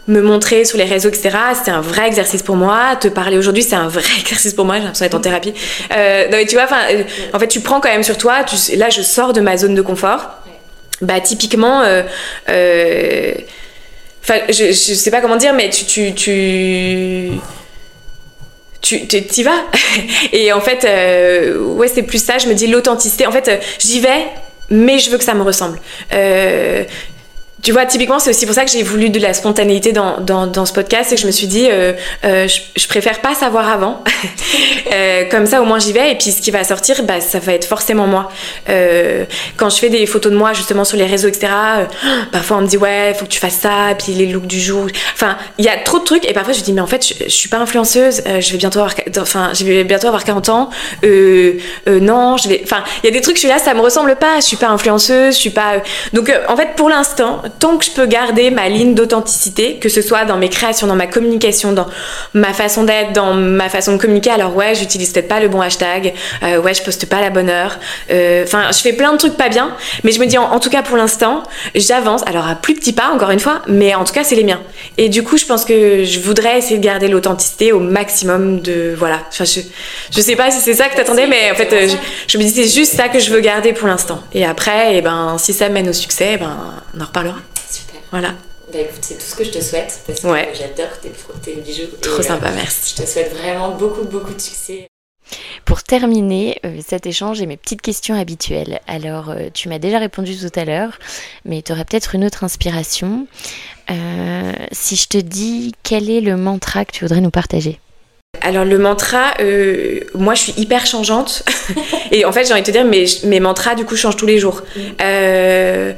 me montrer sur les réseaux, etc. C'est un vrai exercice pour moi. Te parler aujourd'hui, c'est un vrai exercice pour moi. J'ai l'impression d'être en thérapie. Euh, tu vois, euh, en fait, tu prends quand même sur toi. Là, je sors de ma zone de confort. Bah, typiquement, euh, je, je sais pas comment dire, mais tu, tu, tu tu vas et en fait c'est plus ça je me dis l'authenticité en fait j'y vais mais je veux que ça me ressemble tu vois, typiquement, c'est aussi pour ça que j'ai voulu de la spontanéité dans, dans, dans ce podcast et que je me suis dit, euh, euh, je, je, préfère pas savoir avant. euh, comme ça, au moins, j'y vais. Et puis, ce qui va sortir, bah, ça va être forcément moi. Euh, quand je fais des photos de moi, justement, sur les réseaux, etc., euh, parfois, on me dit, ouais, faut que tu fasses ça, puis les looks du jour. Enfin, il y a trop de trucs. Et parfois, je me dis, mais en fait, je, je suis pas influenceuse. Euh, je vais bientôt avoir, enfin, je vais bientôt avoir 40 ans. non, je vais, enfin, il y a des trucs, je suis là, ça me ressemble pas. Je suis pas influenceuse, je suis pas. Donc, en fait, pour l'instant, tant que je peux garder ma ligne d'authenticité, que ce soit dans mes créations, dans ma communication, dans ma façon d'être, dans ma façon de communiquer, alors ouais, j'utilise peut-être pas le bon hashtag, euh, ouais, je poste pas la bonne heure, euh, enfin, je fais plein de trucs pas bien, mais je me dis, en, tout cas, pour l'instant, j'avance, alors à plus petits pas, encore une fois, mais en tout cas, c'est les miens. Et du coup, je pense que je voudrais essayer de garder l'authenticité au maximum de, voilà, enfin, je, je sais pas si c'est ça que t'attendais, mais en fait, euh, je, me dis, c'est juste ça que je veux garder pour l'instant. Et après, eh ben, si ça mène au succès, eh ben, on en reparlera. Voilà. Bah écoute, c'est tout ce que je te souhaite parce que j'adore tes, tes, bijoux. Trop sympa, merci. Je te souhaite vraiment beaucoup, beaucoup de succès. Pour terminer euh, cet échange, j'ai mes petites questions habituelles. Alors, euh, tu m'as déjà répondu tout à l'heure, mais tu auras peut-être une autre inspiration. Euh, si je te dis quel est le mantra que tu voudrais nous partager? Alors le mantra, euh, moi je suis hyper changeante et en fait j'ai envie de te dire mes, mes mantras du coup changent tous les jours. Mm. Euh,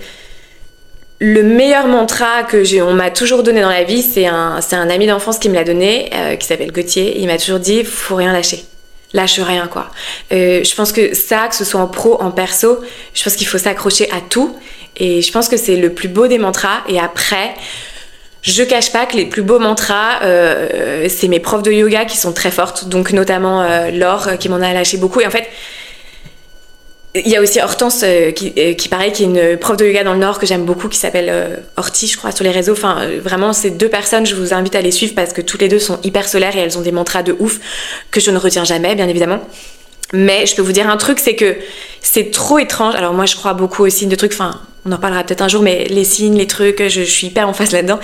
le meilleur mantra que j'ai, on m'a toujours donné dans la vie, c'est un, c'est un ami d'enfance qui me l'a donné, euh, qui s'appelle Gauthier. Il m'a toujours dit, faut rien lâcher. Lâche rien, quoi. Euh, je pense que ça, que ce soit en pro, en perso, je pense qu'il faut s'accrocher à tout. Et je pense que c'est le plus beau des mantras. Et après, je cache pas que les plus beaux mantras, euh, c'est mes profs de yoga qui sont très fortes. Donc notamment euh, Laure qui m'en a lâché beaucoup. Et en fait, il y a aussi Hortense, euh, qui, euh, qui qui est une prof de yoga dans le Nord que j'aime beaucoup, qui s'appelle euh, je crois, sur les réseaux. Enfin, euh, vraiment, ces deux personnes, je vous invite à les suivre parce que toutes les deux sont hyper solaires et elles ont des mantras de ouf que je ne retiens jamais, bien évidemment. Mais je peux vous dire un truc, c'est que c'est trop étrange. Alors moi, je crois beaucoup aux signes de trucs. Enfin, on en parlera peut-être un jour, mais les signes, les trucs, je suis hyper en face là-dedans.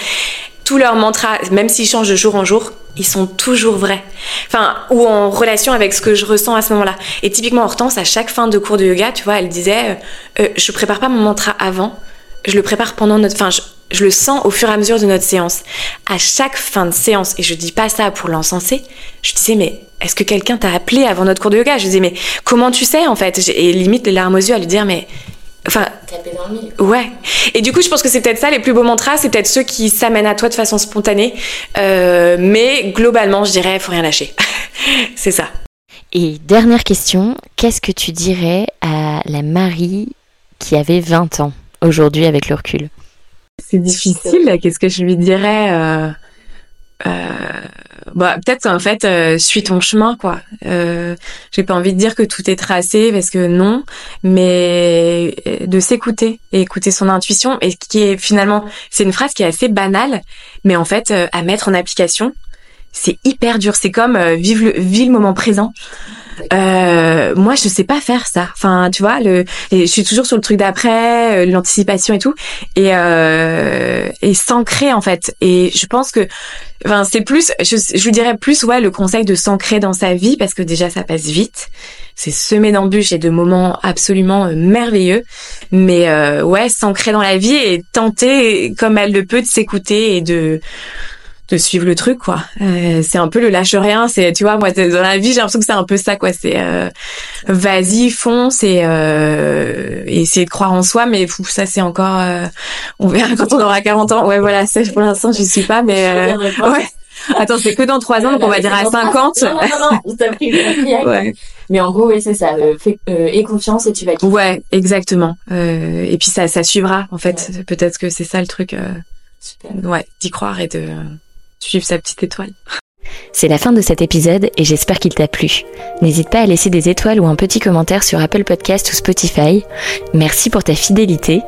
Tous leurs mantras, même s'ils changent de jour en jour, ils sont toujours vrais. Enfin, ou en relation avec ce que je ressens à ce moment-là. Et typiquement, Hortense, à chaque fin de cours de yoga, tu vois, elle disait euh, euh, Je prépare pas mon mantra avant, je le prépare pendant notre. Enfin, je, je, le sens au fur et à mesure de notre séance. À chaque fin de séance, et je dis pas ça pour l'encenser, je disais Mais est-ce que quelqu'un t'a appelé avant notre cours de yoga? Je disais Mais comment tu sais en fait? Et limite les larmes aux yeux à lui dire Mais Enfin, dans le mille. Ouais. Et du coup, je pense que c'est peut-être ça les plus beaux mantras, c'est peut-être ceux qui s'amènent à toi de façon spontanée. Euh, mais globalement, je dirais, faut rien lâcher. c'est ça. Et dernière question, qu'est-ce que tu dirais à la Marie qui avait 20 ans aujourd'hui avec le recul? C'est difficile. Qu'est-ce que je lui dirais euh... bah peut-être en fait euh, suis ton chemin quoi. Euh, J'ai pas envie de dire que tout est tracé parce que non, mais de s'écouter et écouter son intuition et qui est finalement c'est une phrase qui est assez banale, mais en fait à mettre en application c'est hyper dur. C'est comme vivre le, vivre le moment présent. Euh, moi, je sais pas faire ça. Enfin, tu vois, le, je suis toujours sur le truc d'après, euh, l'anticipation et tout, et euh, et s'ancrer en fait. Et je pense que, enfin, c'est plus, je, je vous dirais plus, ouais, le conseil de s'ancrer dans sa vie parce que déjà ça passe vite. C'est semé d'embûches et de moments absolument euh, merveilleux, mais euh, ouais, s'ancrer dans la vie et tenter comme elle le peut de s'écouter et de de suivre le truc quoi euh, c'est un peu le lâche rien c'est tu vois moi dans la vie j'ai l'impression que c'est un peu ça quoi c'est euh, vas-y fonce et, euh, essayer de croire en soi mais ça c'est encore euh, on verra quand on aura 40 ans ouais voilà ça pour l'instant je suis pas mais euh, ouais Attends, c'est que dans trois ans, donc on va dire à 50. Non, non, non, pris ouais. Mais en gros, oui, c'est ça. Euh, fais, euh, et confiance et tu vas. Ouais, exactement. Euh, et puis ça, ça suivra. En fait, peut-être que c'est ça le truc. Euh, Super. Ouais, d'y croire et de sa petite étoile. C'est la fin de cet épisode et j'espère qu'il t'a plu. N'hésite pas à laisser des étoiles ou un petit commentaire sur Apple Podcast ou Spotify. Merci pour ta fidélité.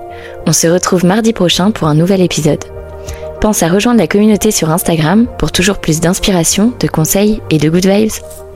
On se retrouve mardi prochain pour un nouvel épisode. Pense à rejoindre la communauté sur Instagram pour toujours plus d'inspiration, de conseils et de good vibes.